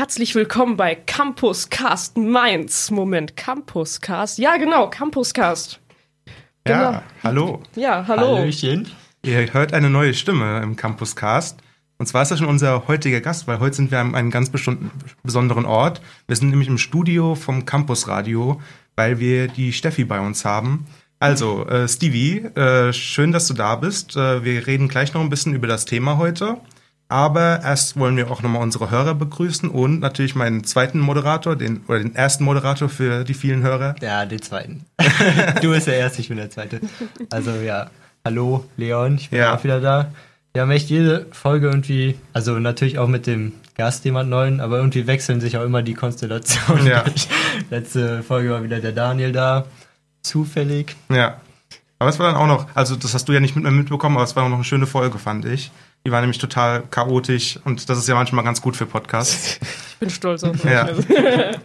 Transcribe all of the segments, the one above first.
herzlich willkommen bei Campus Cast Mainz. Moment, Campus Cast? Ja, genau, Campus Cast. Ja, Genau. hallo. Ja, hallo. Hallöchen. Ihr hört eine neue Stimme im Campus Cast. Und zwar ist das schon unser heutiger Gast, weil heute sind wir an einem ganz bestimmten, besonderen Ort. Wir sind nämlich im Studio vom Campus Radio, weil wir die Steffi bei uns haben. Also, äh, Stevie, äh, schön, dass du da bist. Äh, wir reden gleich noch ein bisschen über das Thema heute. Aber erst wollen wir auch nochmal unsere Hörer begrüßen und natürlich meinen zweiten Moderator, den, oder den ersten Moderator für die vielen Hörer. Ja, den zweiten. du bist der Erste, ich bin der Zweite. Also ja, hallo Leon, ich bin Ja. auch wieder da. Wir haben echt jede Folge irgendwie, also natürlich auch mit dem Gast jemand neuen, aber irgendwie wechseln sich auch immer die Konstellationen. Ja. Letzte Folge war wieder der Daniel da, zufällig. Ja. Aber es war dann auch noch, also das hast du ja nicht mit mir mitbekommen, aber es war auch noch eine schöne Folge, fand ich. Die war nämlich total chaotisch und das ist ja manchmal ganz gut für Podcasts. Ich bin stolz auf euch. Ja.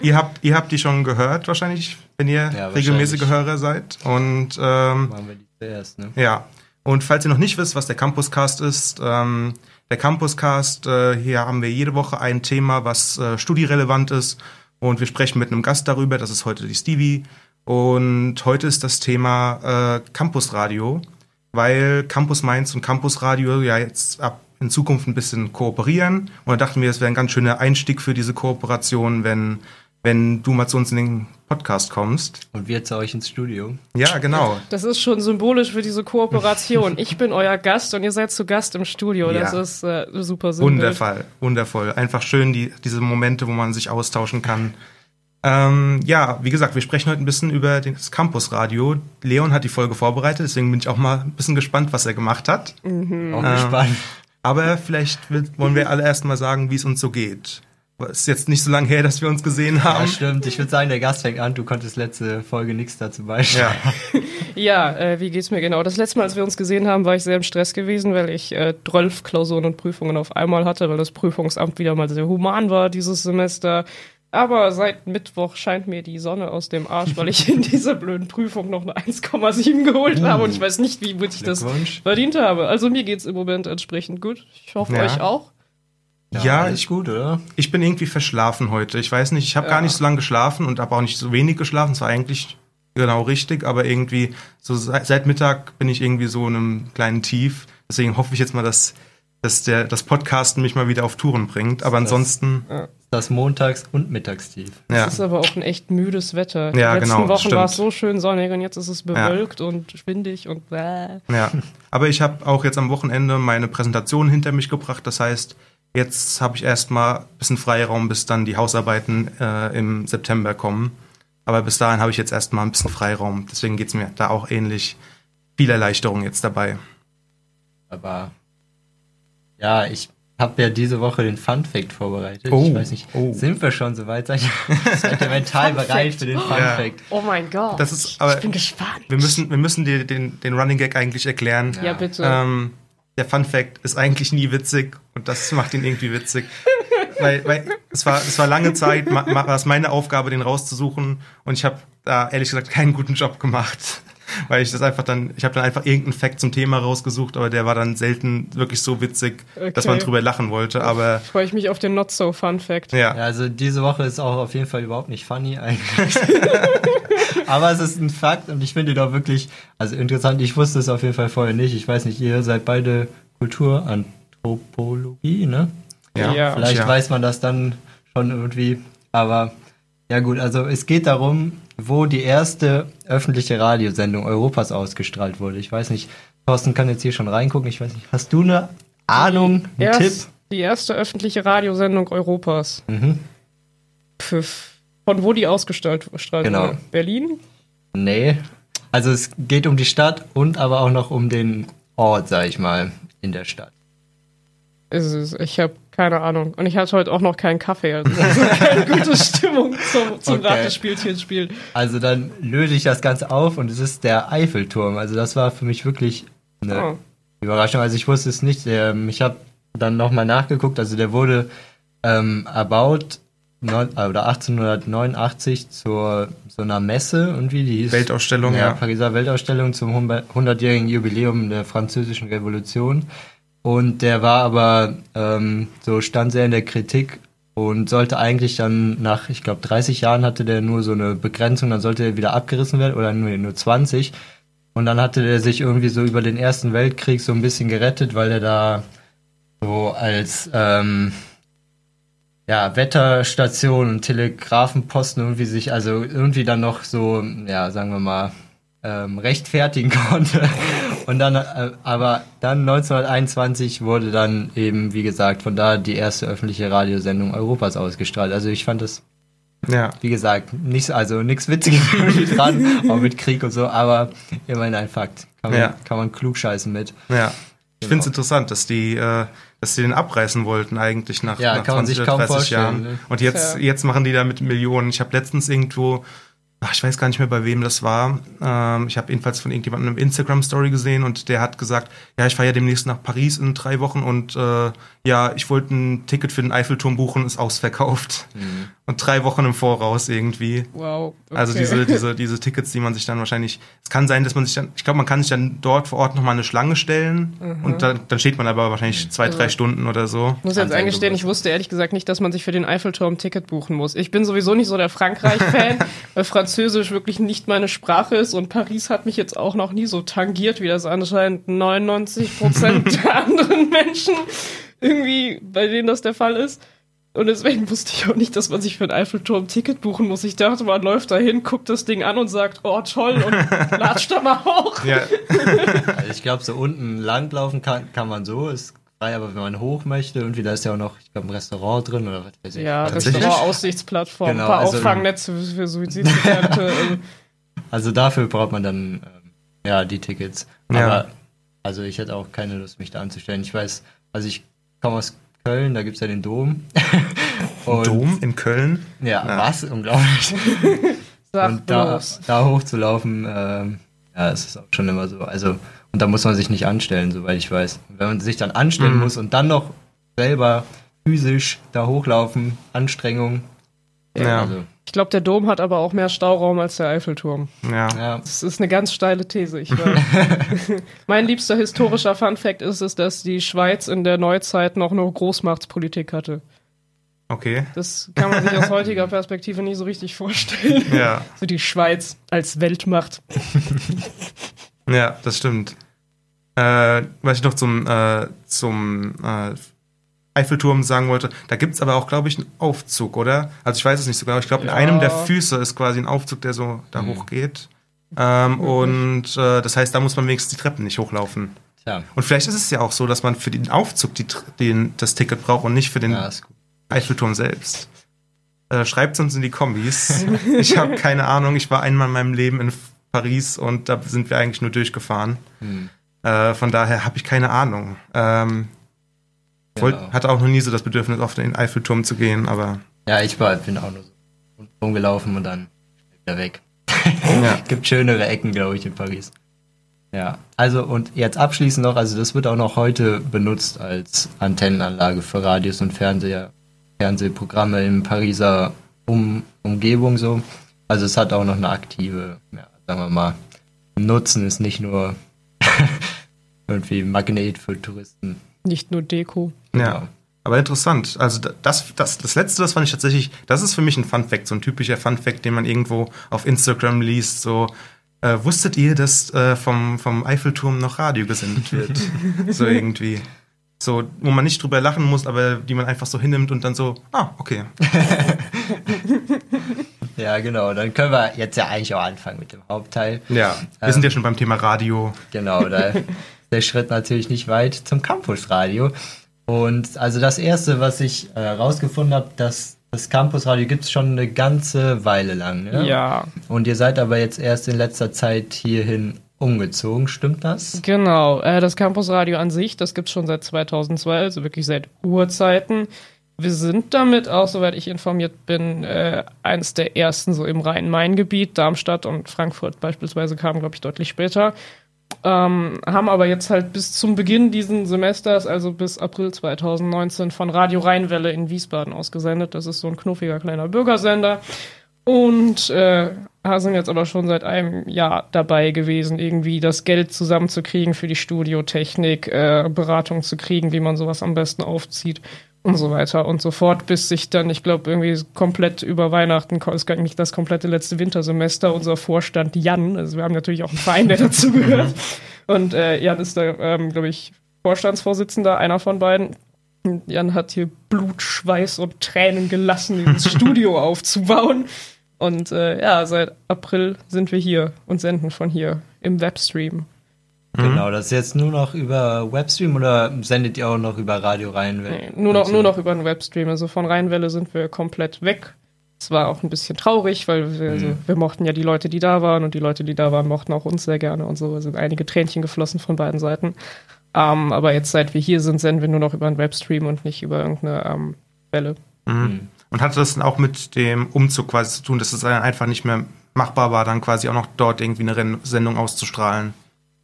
ihr, habt, ihr habt die schon gehört wahrscheinlich, wenn ihr Ja, regelmäßige. Hörer seid. Und ähm, Machen wir die zuerst, ne? ja. Und falls ihr noch nicht wisst, was der Campuscast ist, ähm, der Campuscast, äh, hier haben wir jede Woche ein Thema, was äh, studierelevant ist. Und wir sprechen mit einem Gast darüber. Das ist heute die Stevie. Und heute ist das Thema äh, Campusradio, weil Campus Mainz und Campusradio ja jetzt ab in Zukunft ein bisschen kooperieren. Und da dachten wir, es wäre ein ganz schöner Einstieg für diese Kooperation, wenn, wenn du mal zu uns in den Podcast kommst. Und wir zu euch ins Studio. Ja, genau. Das ist schon symbolisch für diese Kooperation. Ich bin euer Gast und ihr seid zu Gast im Studio. Das Ja. ist äh, super Sinnbild. Wundervoll, wundervoll. Einfach schön, die, diese Momente, wo man sich austauschen kann. Ähm, ja, wie gesagt, wir sprechen heute ein bisschen über das Campusradio. Leon hat die Folge vorbereitet, deswegen bin ich auch mal ein bisschen gespannt, was er gemacht hat. Auch Ähm, gespannt. Aber vielleicht wollen wir alle erst mal sagen, wie es uns so geht. Es ist jetzt nicht so lange her, dass wir uns gesehen Ja, haben. stimmt. Ich würde sagen, der Gast fängt an. Du konntest letzte Folge nichts dazu beisteuern. Ja, Ja, äh, wie geht's mir genau? Das letzte Mal, als wir uns gesehen haben, war ich sehr im Stress gewesen, weil ich äh, 12 Klausuren und Prüfungen auf einmal hatte, weil das Prüfungsamt wieder mal sehr human war dieses Semester. Aber seit Mittwoch scheint mir die Sonne aus dem Arsch, weil ich in dieser blöden Prüfung noch eine 1,7 geholt habe und ich weiß nicht, wie gut ich das verdient habe. Also mir geht's im Moment entsprechend gut. Ich hoffe Ja. euch auch. Ja, alles ich- gut, oder? ich bin irgendwie verschlafen heute. Ich weiß nicht, ich habe Ja. gar nicht so lange geschlafen und habe auch nicht so wenig geschlafen. Es war eigentlich genau richtig, aber irgendwie so seit, seit Mittag bin ich irgendwie so in einem kleinen Tief. Deswegen hoffe ich jetzt mal, dass, dass der, das Podcasten mich mal wieder auf Touren bringt. Aber Das- ansonsten, Das Montags- und Mittagstief. ja. Es ist aber auch ein echt müdes Wetter. Ja, Die letzten genau, Wochen war es so schön sonnig und jetzt ist es bewölkt und schwindig und bäh. Ja, aber ich habe auch jetzt am Wochenende meine Präsentation hinter mich gebracht. Das heißt, jetzt habe ich erstmal ein bisschen Freiraum, bis dann die Hausarbeiten äh, im September kommen. Aber bis dahin habe ich jetzt erstmal ein bisschen Freiraum. Deswegen geht's mir da auch ähnlich. Viel Erleichterung jetzt dabei. Aber ja, ich habe ja diese Woche den Fun Fact vorbereitet. Oh, ich weiß nicht, oh. sind wir schon soweit? Seid ihr, seid ihr mental bereit Fact. für den Fun Ja. Fact? Oh mein Gott. Das ist, aber ich bin gespannt. wir müssen, wir müssen dir den, den Running Gag eigentlich erklären. Ja, bitte. Ähm, der Fun Fact ist eigentlich nie witzig und das macht ihn irgendwie witzig. weil, weil es war, es war lange Zeit, ma, ma, war es meine Aufgabe, den rauszusuchen und ich habe da ehrlich gesagt keinen guten Job gemacht. Weil ich das einfach dann, ich habe dann einfach irgendeinen Fact zum Thema rausgesucht, aber der war dann selten wirklich so witzig, dass man Okay. drüber lachen wollte. Aber Freue ich mich auf den Not So Fun Fact. ja, Ja, also diese Woche ist auch auf jeden Fall überhaupt nicht funny eigentlich. Aber es ist ein Fakt und ich finde ihn auch wirklich, also interessant, ich wusste es auf jeden Fall vorher nicht. Ich weiß nicht, ihr seid beide Kulturanthropologie, ne? ja, Ja. Vielleicht ja. weiß man das dann schon irgendwie. Aber ja gut, also es geht darum, wo die erste öffentliche Radiosendung Europas ausgestrahlt wurde. Ich weiß nicht, Thorsten kann jetzt hier schon reingucken. Ich weiß nicht, hast du eine Ahnung, einen Erst, Tipp? Die erste öffentliche Radiosendung Europas. Mhm. Pfiff. Von wo die ausgestrahlt strahlt Genau. wurde? Berlin? Nee. Also es geht um die Stadt und aber auch noch um den Ort, sag ich mal, in der Stadt. Ich habe keine Ahnung. Und ich hatte heute auch noch keinen Kaffee. Also keine gute Stimmung zum, zum Okay. Ratespielchen spielen. Also dann löse ich das Ganze auf und es ist der Eiffelturm. Also das war für mich wirklich eine Oh. Überraschung. Also ich wusste es nicht. Ähm, ich habe dann nochmal nachgeguckt. Also der wurde ähm, erbaut neun, äh, oder 1889 zur so einer Messe irgendwie. Die hieß, Weltausstellung, ja. Pariser Weltausstellung zum 100-jährigen Jubiläum der Französischen Revolution. Und der war aber, ähm, so stand sehr in der Kritik, und sollte eigentlich dann nach, ich glaube, 30 Jahren hatte der nur so eine Begrenzung, dann sollte er wieder abgerissen werden oder nur, nur 20. Und dann hatte der sich irgendwie so über den Ersten Weltkrieg so ein bisschen gerettet, weil er da so als ähm, ja, Wetterstation und Telegrafenposten irgendwie sich, also irgendwie dann noch so, ja, sagen wir mal, ähm, rechtfertigen konnte. Und dann, äh, aber dann 1921 wurde dann eben, wie gesagt, von da die erste öffentliche Radiosendung Europas ausgestrahlt. Also ich fand das, Ja. wie gesagt, nicht, also nichts Witziges dran, auch mit Krieg und so, aber immerhin ein Fakt. Kann man, Ja. kann man klug scheißen mit. Ja. Ich Genau. finde es interessant, dass die, äh, dass die den abreißen wollten eigentlich nach, Ja, nach kann man sich kaum vorstellen, Jahren. ne? Und jetzt, Ja. jetzt machen die da mit Millionen. Ich habe letztens irgendwo, ach, ich weiß gar nicht mehr, bei wem das war. Ähm, ich habe jedenfalls von irgendjemandem eine Instagram-Story gesehen und der hat gesagt, ja, ich fahre ja demnächst nach Paris in drei Wochen und äh, ja, ich wollte ein Ticket für den Eiffelturm buchen, ist ausverkauft. Mhm. Und drei Wochen im Voraus irgendwie. Wow. Okay. Also diese, diese, diese Tickets, die man sich dann wahrscheinlich. Es kann sein, dass man sich dann, ich glaube, man kann sich dann dort vor Ort nochmal eine Schlange stellen und dann, dann steht man aber wahrscheinlich zwei, drei Also- Stunden oder so. Ich muss jetzt eingestehen, ich wusste ehrlich gesagt nicht, dass man sich für den Eiffelturm ein Ticket buchen muss. Ich bin sowieso nicht so der Frankreich-Fan, weil Französisch wirklich nicht meine Sprache ist und Paris hat mich jetzt auch noch nie so tangiert, wie das anscheinend 99 Prozent der anderen Menschen irgendwie, bei denen das der Fall ist. Und deswegen wusste ich auch nicht, dass man sich für den Eiffelturm ein Ticket buchen muss. Ich dachte, man läuft da hin, guckt das Ding an und sagt, oh toll, und latscht da mal hoch. Ja, Also ich glaube, so unten langlaufen kann, kann man so, ist frei, aber wenn man hoch möchte, irgendwie, da ist ja auch noch, ich glaube, ein Restaurant drin oder was weiß ich. Ja, Tatsächlich? Restaurant, Aussichtsplattform, Genau, ein paar also- Auffangnetze für, Suizidgefährdete. also, Also dafür braucht man dann ähm, ja die Tickets. Ja. Aber also ich hätte auch keine Lust, mich da anzustellen. Ich weiß, also ich komme aus Köln, da gibt's ja den Dom. Und- Dom in Köln. Ja, Ja. was? Unglaublich. und da, da hochzulaufen, ähm, ja, es ist auch schon immer so. Also, und da muss man sich nicht anstellen, soweit ich weiß. Und wenn man sich dann anstellen Mhm. muss und dann noch selber physisch da hochlaufen, Anstrengung. Ja. Also, Ich glaube, der Dom hat aber auch mehr Stauraum als der Eiffelturm. Ja. ja. Das ist eine ganz steile These, mein liebster historischer Funfact ist es, dass die Schweiz in der Neuzeit noch eine Großmachtspolitik hatte. Okay. Das kann man sich aus heutiger Perspektive nie so richtig vorstellen. Ja. So die Schweiz als Weltmacht. Ja, das stimmt. Äh, was ich noch zum, äh, zum äh, Eiffelturm sagen wollte, da gibt's aber auch, glaube ich, einen Aufzug, oder? Also ich weiß es nicht so genau. Ich glaube, in Ja. einem der Füße ist quasi ein Aufzug, der so da Mhm. hochgeht. Ähm, und äh, das heißt, da muss man wenigstens die Treppen nicht hochlaufen. Tja, Und vielleicht ist es ja auch so, dass man für den Aufzug die, den, das Ticket braucht und nicht für den ja. Eiffelturm selbst. Äh, Schreibt uns in die Kombis. ich habe keine Ahnung. Ich war einmal in meinem Leben in Paris und da sind wir eigentlich nur durchgefahren. Hm. Äh, von daher habe ich keine Ahnung. Ähm, Ja. hatte auch noch nie so das Bedürfnis, auf den Eiffelturm zu gehen, aber Ja, ich war, bin auch nur so rumgelaufen und dann wieder weg. ja. Gibt schönere Ecken, glaube ich, in Paris. Ja, also und jetzt abschließend noch, also das wird auch noch heute benutzt als Antennenanlage für Radios und Fernseher, Fernsehprogramme in Pariser um Umgebung so. Also es hat auch noch eine aktive, ja, sagen wir mal, Nutzen ist nicht nur irgendwie Magnet für Touristen. Nicht nur Deko. Ja. Aber interessant. Also da- das, das, das letzte, das fand ich tatsächlich, das ist für mich ein Fun Fact, so ein typischer Fun Fact, den man irgendwo auf Instagram liest. So, äh, wusstet ihr, dass äh, vom, vom Eiffelturm noch Radio gesendet wird? so irgendwie. So, wo man nicht drüber lachen muss, aber die man einfach so hinnimmt und dann so, ah, okay. Ja, genau. Dann können wir jetzt ja eigentlich auch anfangen mit dem Hauptteil. Ja, wir Ähm. sind ja schon beim Thema Radio. Genau, da ist der Schritt natürlich nicht weit zum Campusradio. Und also das erste, was ich herausgefunden habe, dass das Campusradio gibt es schon eine ganze Weile lang. Ne? Ja, Und ihr seid aber jetzt erst in letzter Zeit hierhin umgezogen, stimmt das? genau. Äh, das Campusradio an sich, das gibt's schon seit 2002, also wirklich seit Urzeiten. Wir sind damit auch, soweit ich informiert bin, äh, eines der ersten so im Rhein-Main-Gebiet. Darmstadt und Frankfurt beispielsweise kamen, glaube ich, deutlich später. Ähm, haben aber jetzt halt bis zum Beginn diesen Semesters, also bis April 2019, von Radio Rheinwelle in Wiesbaden ausgesendet. Das ist so ein knuffiger kleiner Bürgersender. Und äh, sind jetzt aber schon seit einem Jahr dabei gewesen, irgendwie das Geld zusammenzukriegen für die Studiotechnik, äh, Beratung zu kriegen, wie man sowas am besten aufzieht. Und so weiter und so fort, bis sich dann, ich glaube, irgendwie komplett über Weihnachten, ist gar nicht das komplette letzte Wintersemester, unser Vorstand Jan, also wir haben natürlich auch einen Verein, der dazugehört. und äh, Jan ist da, ähm, glaube ich, Vorstandsvorsitzender, einer von beiden. Und Jan hat hier Blut, Schweiß und Tränen gelassen, dieses Studio aufzubauen. Und äh, ja, seit April sind wir hier und senden von hier im Webstream. Genau, das ist jetzt nur noch über Webstream oder sendet ihr auch noch über Radio Rheinwelle? Nee, nur, noch, nur noch über den Webstream. Also von Rheinwelle sind wir komplett weg. Es war auch ein bisschen traurig, weil wir, also, wir mochten ja die Leute, die da waren und die Leute, die da waren, mochten auch uns sehr gerne und so. Es sind einige Tränchen geflossen von beiden Seiten. Ähm, aber jetzt, seit wir hier sind, senden wir nur noch über einen Webstream und nicht über irgendeine ähm, Welle. Mhm. Und hatte das dann auch mit dem Umzug quasi zu tun, dass es einfach nicht mehr machbar war, dann quasi auch noch dort irgendwie eine Sendung auszustrahlen?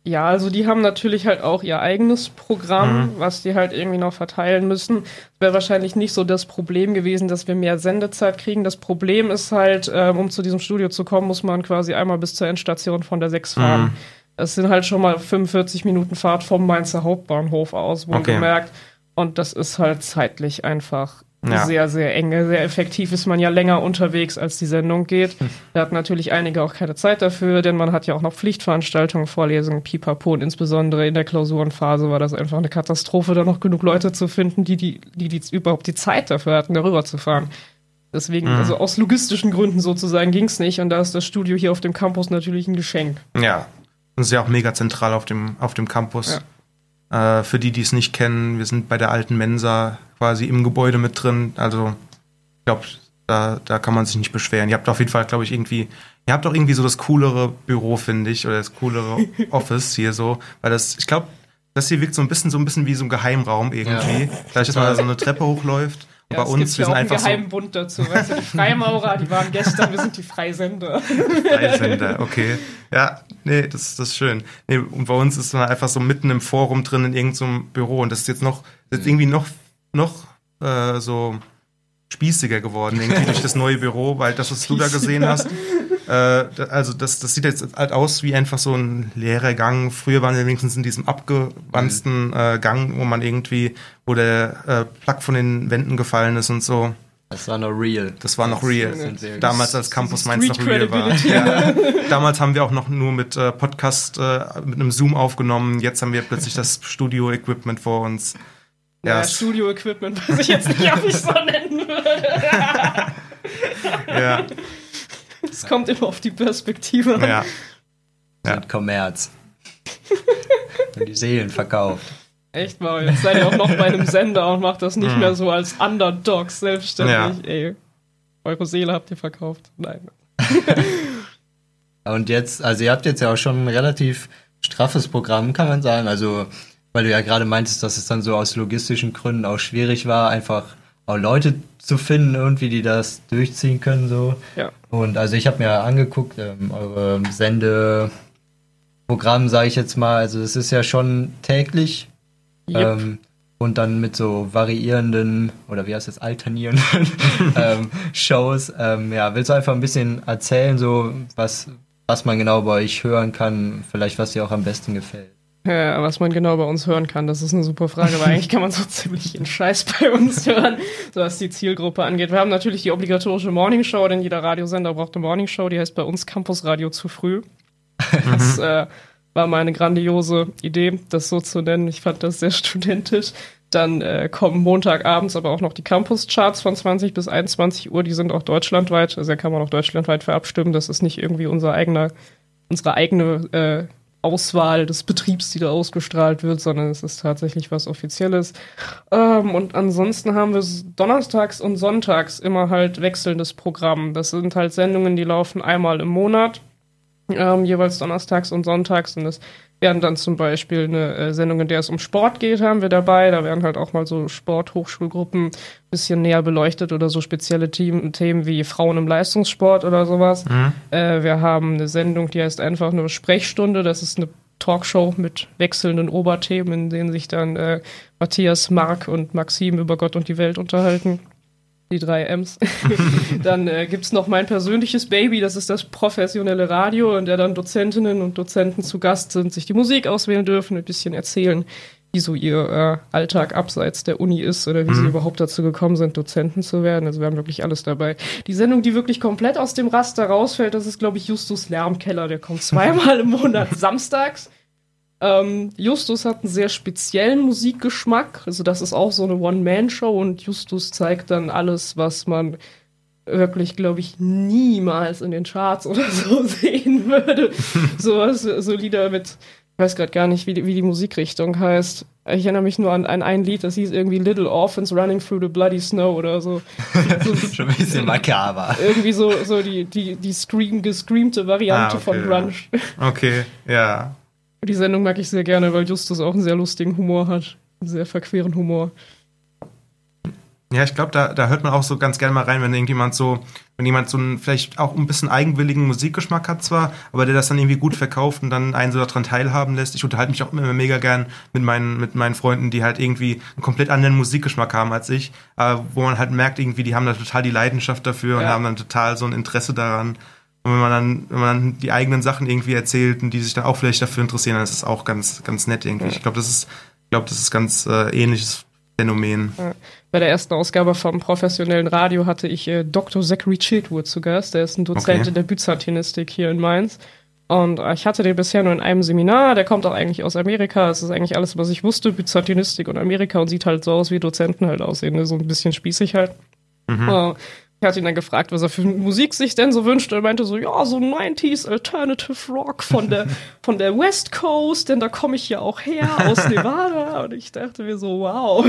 Ja, also die haben natürlich halt auch ihr eigenes Programm, Mhm. was die halt irgendwie noch verteilen müssen. Wäre wahrscheinlich nicht so das Problem gewesen, dass wir mehr Sendezeit kriegen. Das Problem ist halt, ähm, um zu diesem Studio zu kommen, muss man quasi einmal bis zur Endstation von der 6 fahren. Mhm. Das sind halt schon mal 45 Minuten Fahrt vom Mainzer Hauptbahnhof aus, wohlgemerkt. Und das ist halt zeitlich einfach Ja. sehr, sehr eng. Sehr effektiv ist man ja länger unterwegs, als die Sendung geht. Da hatten natürlich einige auch keine Zeit dafür, denn man hat ja auch noch Pflichtveranstaltungen, Vorlesungen, pipapo. Und insbesondere in der Klausurenphase war das einfach eine Katastrophe, da noch genug Leute zu finden, die, die, die, die überhaupt die Zeit dafür hatten, darüber zu fahren. Deswegen, Mhm. also aus logistischen Gründen sozusagen ging's nicht. Und da ist das Studio hier auf dem Campus natürlich ein Geschenk. Ja. Das ist ja auch mega zentral auf dem, auf dem Campus. Äh, für die, die es nicht kennen, wir sind bei der alten Mensa quasi im Gebäude mit drin. Also, ich glaube, da, da kann man sich nicht beschweren. Ihr habt auf jeden Fall, glaube ich, irgendwie, ihr habt auch irgendwie so das coolere Büro, finde ich, oder das coolere Office hier so, weil das, ich glaube, das hier wirkt so ein bisschen so ein bisschen wie so ein Geheimraum irgendwie. Dadurch, dass man da so eine Treppe hochläuft. Ja, bei uns, wir ja sind einfach so geheimen Bund dazu. Weißt du, die Freimaurer, die waren gestern, wir sind die Freisender. Freisender, okay. Ja, nee, das, das ist schön. Nee, und bei uns ist man einfach so mitten im Forum drin in irgendeinem Büro und das ist jetzt noch, ist irgendwie noch, noch äh, so spießiger geworden, irgendwie durch das neue Büro, weil das, was du da gesehen hast, äh, also das, das sieht jetzt halt aus wie einfach so ein leerer Gang. Früher waren wir wenigstens in diesem abgewanzten äh, Gang, wo man irgendwie, wo der äh, Plug von den Wänden gefallen ist und so. Das war noch real. Das war noch real. Damals als Campus Mainz noch real war. Ja. Damals haben wir auch noch nur mit äh, Podcast, äh, mit einem Zoom aufgenommen. Jetzt haben wir plötzlich das Studio-Equipment vor uns. Ja, Ja, es- Studio-Equipment weiß ich jetzt nicht, ob ich so nennen würde. ja, Es kommt immer auf die Perspektive an. ja. Ja. Mit Kommerz. Und die Seelen verkauft. Echt mal, jetzt seid ihr auch noch bei einem Sender und macht das Mhm. nicht mehr so als Underdogs selbstständig. Ey, eure Seele habt ihr verkauft. Nein. Und jetzt, also ihr habt jetzt ja auch schon ein relativ straffes Programm, kann man sagen. Also, weil du ja gerade meintest, dass es dann so aus logistischen Gründen auch schwierig war, einfach auch Leute zu finden, irgendwie, die das durchziehen können, so. Ja. Und also ich habe mir angeguckt, ähm, eure Sendeprogramm, sage ich jetzt mal, also es ist ja schon täglich. Yep. Ähm, und dann mit so variierenden, oder wie heißt das, alternierenden ähm, Shows. Ähm, ja, willst du einfach ein bisschen erzählen, so was, was man genau bei euch hören kann, vielleicht was dir auch am besten gefällt? Ja, was man genau bei uns hören kann, das ist eine super Frage, weil eigentlich kann man so ziemlich einen Scheiß bei uns hören, so was die Zielgruppe angeht. Wir haben natürlich die obligatorische Morningshow, denn jeder Radiosender braucht eine Morningshow, die heißt bei uns Campus Radio zu früh. Das äh, war mal eine grandiose Idee, das so zu nennen. Ich fand das sehr studentisch. Dann äh, kommen Montagabends aber auch noch die Campus-Charts von 20 bis 21 Uhr. Die sind auch deutschlandweit. Also da kann man auch deutschlandweit für abstimmen. Das ist nicht irgendwie unser eigener, unsere eigene äh, Auswahl des Betriebs, die da ausgestrahlt wird, sondern es ist tatsächlich was Offizielles. Ähm, und ansonsten haben wir donnerstags und sonntags immer halt wechselndes Programm. Das sind halt Sendungen, die laufen einmal im Monat ähm, jeweils donnerstags und sonntags. Und das wären dann zum Beispiel eine äh, Sendung, in der es um Sport geht, haben wir dabei. Da werden halt auch mal so Sport-Hochschulgruppen ein bisschen näher beleuchtet oder so spezielle Themen wie Frauen im Leistungssport oder sowas. Äh, wir haben eine Sendung, die heißt einfach nur Sprechstunde. Das ist eine Talkshow mit wechselnden Oberthemen, in denen sich dann äh, Matthias, Marc und Maxim über Gott und die Welt unterhalten. Die drei M's. dann äh, gibt's noch mein persönliches Baby, das ist das professionelle Radio, in der dann Dozentinnen und Dozenten zu Gast sind, sich die Musik auswählen dürfen, ein bisschen erzählen, wie so ihr äh, Alltag abseits der Uni ist oder wie sie Mhm. überhaupt dazu gekommen sind, Dozenten zu werden. Also wir haben wirklich alles dabei. Die Sendung, die wirklich komplett aus dem Raster rausfällt, das ist, glaube ich, Justus Lärmkeller. Der kommt zweimal im Monat samstags. Ähm, Justus hat einen sehr speziellen Musikgeschmack. Also das ist auch so eine One-Man-Show und Justus zeigt dann alles, was man wirklich, glaube ich, niemals in den Charts oder so sehen würde. Sowas, so Lieder mit, ich weiß gerade gar nicht, wie die, wie die Musikrichtung heißt. Ich erinnere mich nur an, an ein Lied, das hieß irgendwie Little Orphans Running Through the Bloody Snow oder so. so Schon ein bisschen makaber. irgendwie so, so die, die, die scream, gescreamte Variante Ah, okay, von ja. Grunge. Okay, ja. Die Sendung mag ich sehr gerne, weil Justus auch einen sehr lustigen Humor hat. Einen sehr verqueren Humor. Ja, ich glaube, da, da hört man auch so ganz gerne mal rein, wenn irgendjemand so, wenn jemand so einen vielleicht auch ein bisschen eigenwilligen Musikgeschmack hat zwar, aber der das dann irgendwie gut verkauft und dann einen so daran teilhaben lässt. Ich unterhalte mich auch immer mega gern mit meinen, mit meinen Freunden, die halt irgendwie einen komplett anderen Musikgeschmack haben als ich, aber wo man halt merkt irgendwie, die haben da total die Leidenschaft dafür und Ja. haben dann total so ein Interesse daran. Und wenn man dann, wenn man dann die eigenen Sachen irgendwie erzählt und die sich dann auch vielleicht dafür interessieren, dann ist es auch ganz, ganz nett irgendwie. Ich glaube, das ist, ich glaube, das ist ganz äh, ähnliches Phänomen. Bei der ersten Ausgabe vom professionellen Radio hatte ich äh, Dr. Zachary Chiltwood zu Gast. Der ist ein Dozent Okay. in der Byzantinistik hier in Mainz. Und äh, ich hatte den bisher nur in einem Seminar. Der kommt auch eigentlich aus Amerika. Das ist eigentlich alles, was ich wusste. Byzantinistik und Amerika und sieht halt so aus, wie Dozenten halt aussehen. ne? So ein bisschen spießig halt. Äh, ich hatte ihn dann gefragt, was er für Musik sich denn so wünscht. Er meinte so, ja, so 90s Alternative Rock von der, von der West Coast, denn da komme ich ja auch her, aus Nevada. Und ich dachte mir so, wow.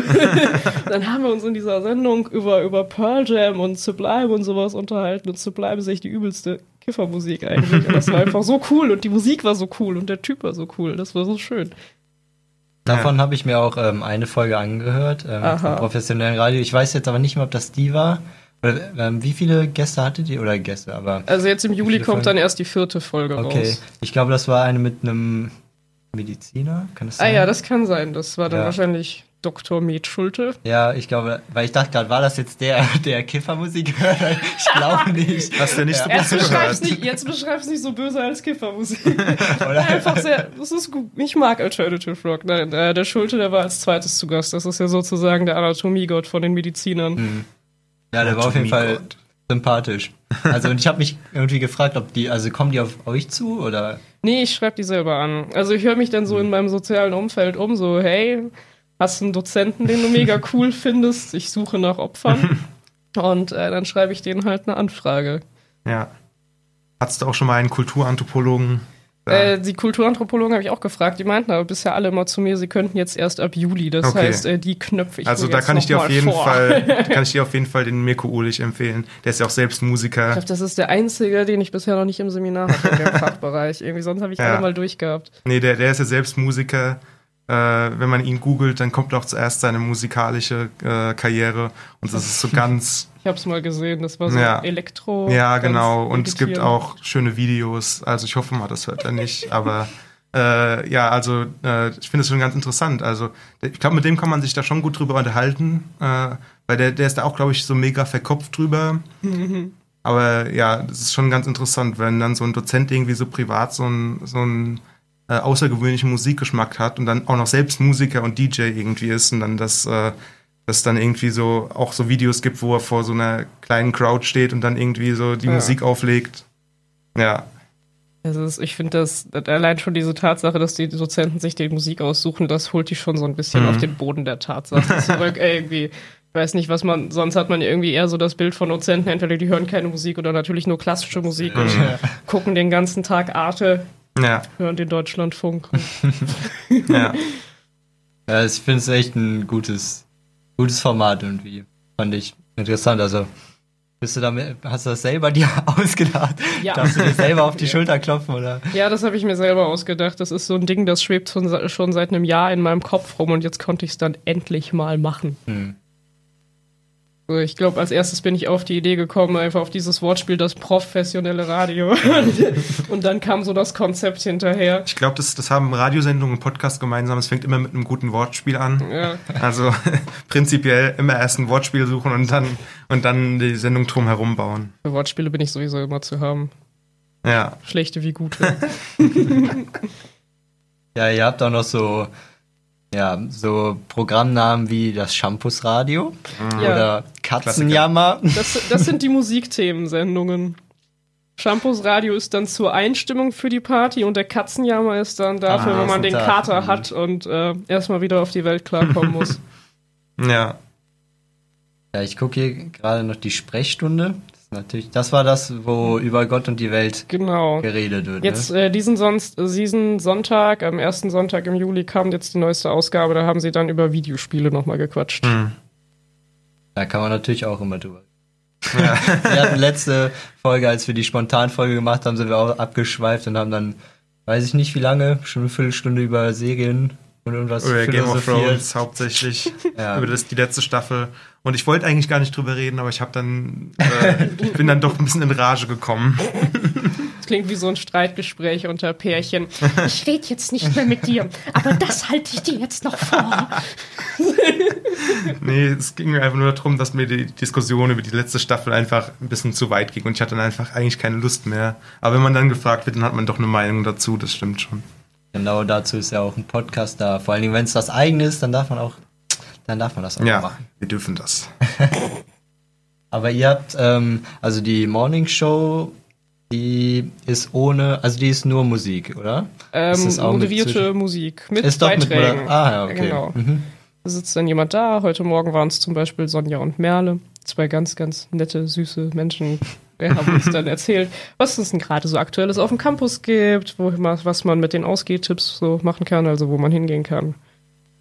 dann haben wir uns in dieser Sendung über, über Pearl Jam und Sublime und sowas unterhalten. Und Sublime ist echt die übelste Kiffermusik eigentlich. Und das war einfach so cool. Und die Musik war so cool. Und der Typ war so cool. Das war so schön. Davon habe ich mir auch ähm, eine Folge angehört, ähm, Aha. vom professionellen Radio. Ich weiß jetzt aber nicht mehr, ob das die war. Oder, ähm, wie viele Gäste hattet ihr? Oder Gäste, aber. Also jetzt im Juli kommt Folgen? dann erst die vierte Folge Okay. raus. Ich glaube, das war eine mit einem Mediziner. Kann das Ah sein? ja, das kann sein. Das war dann Ja. wahrscheinlich Dr. Med Schulte. Ja, ich glaube, weil ich dachte gerade, war das jetzt der, der Kiffermusik hört? Ich glaube nicht. Hast du ja nicht so Jetzt gut beschreib's zugehört. nicht, jetzt beschreib's nicht so böse als Kiffermusik. Oder? Einfach sehr, das ist gut. Ich mag Alternative Rock. Nein, äh, der Schulte, der war als zweites zu Gast. Das ist ja sozusagen der Anatomiegott von den Medizinern. Hm. Ja, der war auf jeden Fall Anatomie-Gott. sympathisch. Also, und ich habe mich irgendwie gefragt, ob die, also kommen die auf euch zu oder? Nee, ich schreibe die selber an. Also ich höre mich dann so in meinem sozialen Umfeld um, so, hey, hast du einen Dozenten, den du mega cool findest? Ich suche nach Opfern. Und äh, dann schreibe ich denen halt eine Anfrage. Ja. Hattest du auch schon mal einen Kulturanthropologen? Ja. Äh, die Kulturanthropologen habe ich auch gefragt. Die meinten aber bisher alle immer zu mir, sie könnten jetzt erst ab Juli. Das Okay. heißt, äh, die knöpfe ich also da jetzt kann ich dir auf jeden vor. Fall, kann ich dir auf jeden Fall den Mirko Uhlich empfehlen. Der ist ja auch selbst Ich Musiker. glaube, das ist der einzige, den ich bisher noch nicht im Seminar hatte in dem Fachbereich. Irgendwie sonst habe ich Ja. alle mal durchgehabt. Nee, der, der ist ja selbst Musiker. Äh, wenn man ihn googelt, dann kommt auch zuerst seine musikalische äh, Karriere. Und das ist so ganz, Ich habe es mal gesehen. Das war so Ja. Elektro. ja genau. Und es gibt auch schöne Videos. Also ich hoffe mal, das hört er nicht. Aber äh, ja, also äh, ich finde es schon ganz interessant. Also ich glaube, mit dem kann man sich da schon gut drüber unterhalten. Äh, weil der, der ist da auch, glaube ich, so mega verkopft drüber. Aber ja, das ist schon ganz interessant, wenn dann so ein Dozent irgendwie so privat so ein, so ein äh, außergewöhnlichen Musikgeschmack hat und dann auch noch selbst Musiker und DJ irgendwie ist und dann das, äh, das dann irgendwie so auch so Videos gibt, wo er vor so einer kleinen Crowd steht und dann irgendwie so die Ja. Musik auflegt. Ja, Also ich finde das, allein schon diese Tatsache, dass die Dozenten sich die Musik aussuchen, das holt die schon so ein bisschen Mhm. auf den Boden der Tatsache zurück. Ey, irgendwie, ich weiß nicht, was man, sonst hat man irgendwie eher so das Bild von Dozenten, entweder die hören keine Musik oder natürlich nur klassische Musik und gucken den ganzen Tag Arte, ja, hören den Deutschlandfunk. ja. Ja, ich finde es echt ein gutes, gutes Format irgendwie. Fand ich interessant. Also, bist du damit, hast du das selber dir ausgedacht? Ja. Darfst du dir selber auf die Schulter klopfen oder? Ja, das habe ich mir selber ausgedacht. Das ist so ein Ding, das schwebt schon, schon seit einem Jahr in meinem Kopf rum und jetzt konnte ich es dann endlich mal machen. Hm. So, Ich glaube, als erstes bin ich auf die Idee gekommen, einfach auf dieses Wortspiel, das professionelle Radio. und dann kam so das Konzept hinterher. Ich glaube, das, das haben Radiosendungen und Podcast gemeinsam. Es fängt immer mit einem guten Wortspiel an. Ja, Also prinzipiell immer erst ein Wortspiel suchen und dann, und dann die Sendung drumherum bauen. für Wortspiele bin ich sowieso immer zu haben. Ja. Schlechte wie gute. Ja, ihr habt auch noch so ja, so Programmnamen wie das Shampoos-Radio Ja. oder Katzenjammer. Das, das sind die Musikthemensendungen. Shampoos Radio ist dann zur Einstimmung für die Party und der Katzenjammer ist dann dafür, Ah, wenn man den Tag. Kater Mhm. hat und äh, erstmal wieder auf die Welt klarkommen muss. Ja. Ja, ich gucke hier gerade noch die Sprechstunde. Natürlich, das war das, wo über Gott und die Welt genau. geredet wird. Jetzt ne? äh, diesen, sonst, diesen Sonntag, am ersten Sonntag im Juli kam jetzt die neueste Ausgabe, da haben sie dann über Videospiele nochmal gequatscht. Hm. Da kann man natürlich auch immer drüber. Ja. Wir hatten letzte Folge, als wir die Spontanfolge gemacht haben, sind wir auch abgeschweift und haben dann, weiß ich nicht wie lange, schon eine Viertelstunde über Serien und irgendwas Oder Game of. Thrones hauptsächlich. Ja. Über das, die letzte Staffel. Und ich wollte eigentlich gar nicht drüber reden, aber ich habe dann, äh, ich bin dann doch ein bisschen in Rage gekommen. Das klingt wie so ein Streitgespräch unter Pärchen. Ich rede jetzt nicht mehr mit dir, aber das halte ich dir jetzt noch vor. Nee, es ging mir einfach nur darum, dass mir die Diskussion über die letzte Staffel einfach ein bisschen zu weit ging und ich hatte dann einfach eigentlich keine Lust mehr. Aber wenn man dann gefragt wird, dann hat man doch eine Meinung dazu, das stimmt schon. Genau dazu ist ja auch ein Podcast da. Vor allen Dingen, wenn es das eigene ist, dann darf man auch, dann darf man das auch Ja, machen. wir dürfen das. Aber ihr habt, ähm, also die Morning Show, die ist ohne, also die ist nur Musik, oder? Ähm, Ist das auch mit moderierte zwischen- Musik mit ist doch mit Beiträgen. Ah, ja, okay. Genau. Mhm. Da sitzt dann jemand da. Heute Morgen waren es zum Beispiel Sonja und Merle. Zwei ganz, ganz nette, süße Menschen. Wir haben uns dann erzählt, was es denn gerade so Aktuelles auf dem Campus gibt, wo, was man mit den Ausgehtipps so machen kann, also wo man hingehen kann.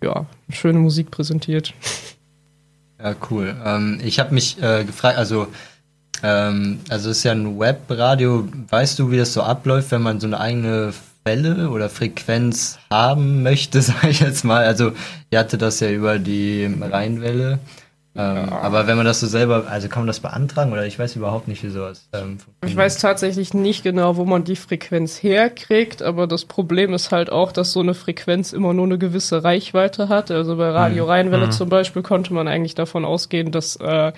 Ja, schöne Musik präsentiert. Ja, cool. Ähm, ich habe mich äh, gefragt, also, ähm, also ist ja ein Webradio. Weißt du, wie das so abläuft, wenn man so eine eigene Welle oder Frequenz haben möchte, sage ich jetzt mal? Also, ihr hatte das ja über die Rheinwelle. Ähm, Aber wenn man das so selber, also kann man das beantragen oder ich weiß überhaupt nicht, wie sowas ähm, Ich weiß tatsächlich nicht genau, wo man die Frequenz herkriegt, aber das Problem ist halt auch, dass so eine Frequenz immer nur eine gewisse Reichweite hat. Also bei Radio Rheinwelle zum Beispiel konnte man eigentlich davon ausgehen, dass äh,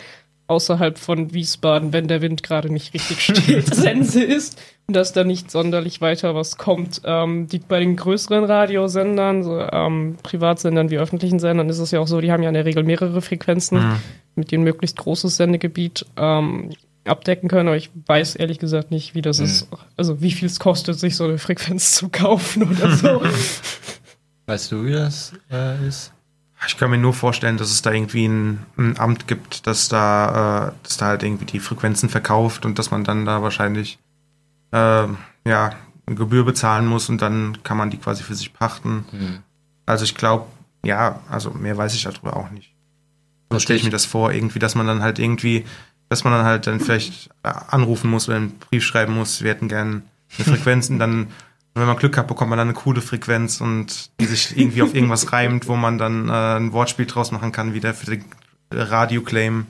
außerhalb von Wiesbaden, wenn der Wind gerade nicht richtig steht, Sense ist und dass da nicht sonderlich weiter was kommt. Ähm, die, bei den größeren Radiosendern, so, ähm, Privatsendern wie öffentlichen Sendern, ist es ja auch so, die haben ja in der Regel mehrere Frequenzen, mit denen möglichst großes Sendegebiet ähm, abdecken können, aber ich weiß ehrlich gesagt nicht, wie das ist, also wie viel es kostet, sich so eine Frequenz zu kaufen oder so. Weißt du, wie das äh, ist? Ich kann mir nur vorstellen, dass es da irgendwie ein, ein Amt gibt, das da, äh, das da halt irgendwie die Frequenzen verkauft und dass man dann da wahrscheinlich äh, ja eine Gebühr bezahlen muss und dann kann man die quasi für sich pachten. Hm. Also ich glaube, ja, also mehr weiß ich darüber auch nicht. So stelle ich mir das vor, irgendwie, dass man dann halt irgendwie, dass man dann halt dann vielleicht äh, anrufen muss oder einen Brief schreiben muss, wir hätten gern eine Frequenz und dann, wenn man Glück hat, bekommt man dann eine coole Frequenz und die sich irgendwie auf irgendwas reimt, wo man dann äh, ein Wortspiel draus machen kann, wieder für den Radio-Claim.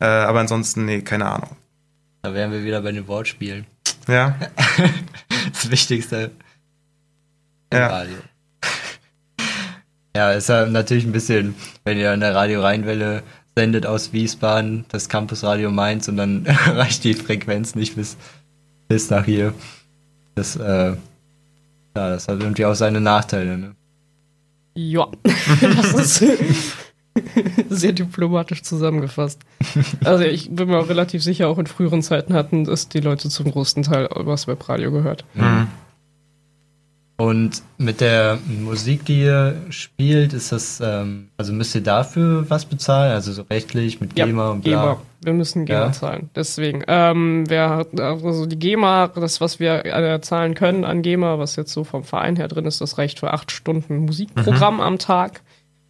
Äh, aber ansonsten, nee, keine Ahnung. Da wären wir wieder bei den Wortspielen. Ja, Das Wichtigste im Ja. Radio. Ja, ist ja natürlich ein bisschen, wenn ihr an der Radio Rheinwelle sendet aus Wiesbaden, das Campusradio Mainz und dann reicht die Frequenz nicht bis, bis nach hier. Das, äh, ja, das hat irgendwie auch seine Nachteile, ne? Ja, das ist sehr diplomatisch zusammengefasst. Also ich bin mir auch relativ sicher, auch in früheren Zeiten hatten es die Leute zum großen Teil übers Webradio gehört. Mhm. Und mit der Musik, die ihr spielt, ist das, ähm, also müsst ihr dafür was bezahlen? Also so rechtlich mit GEMA und bla? GEMA. Wir müssen GEMA Ja. zahlen. Deswegen, ähm, wer hat, also die GEMA, das, was wir äh, zahlen können an GEMA, was jetzt so vom Verein her drin ist, das reicht für acht Stunden Musikprogramm am Tag.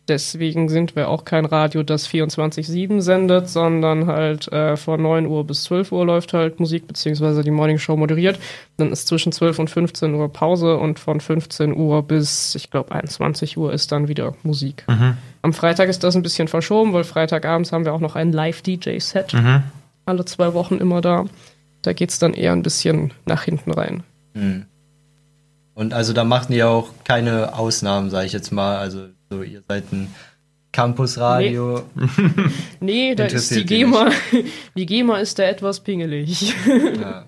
Deswegen sind wir auch kein Radio, das 24-7 sendet, sondern halt äh, von 9 Uhr bis 12 Uhr läuft halt Musik, beziehungsweise die Morning Show moderiert. Dann ist zwischen 12 und 15 Uhr Pause und von 15 Uhr bis, ich glaube, 21 Uhr ist dann wieder Musik. Am Freitag ist das ein bisschen verschoben, weil Freitagabends haben wir auch noch ein Live-DJ-Set. Mhm. Alle zwei Wochen immer da. Da geht's dann eher ein bisschen nach hinten rein. Hm. Und also da machten ihr auch keine Ausnahmen, sage ich jetzt mal. Also so, ihr seid ein Campusradio. Nee, da ist die GEMA. Die GEMA ist da etwas pingelig. Ja.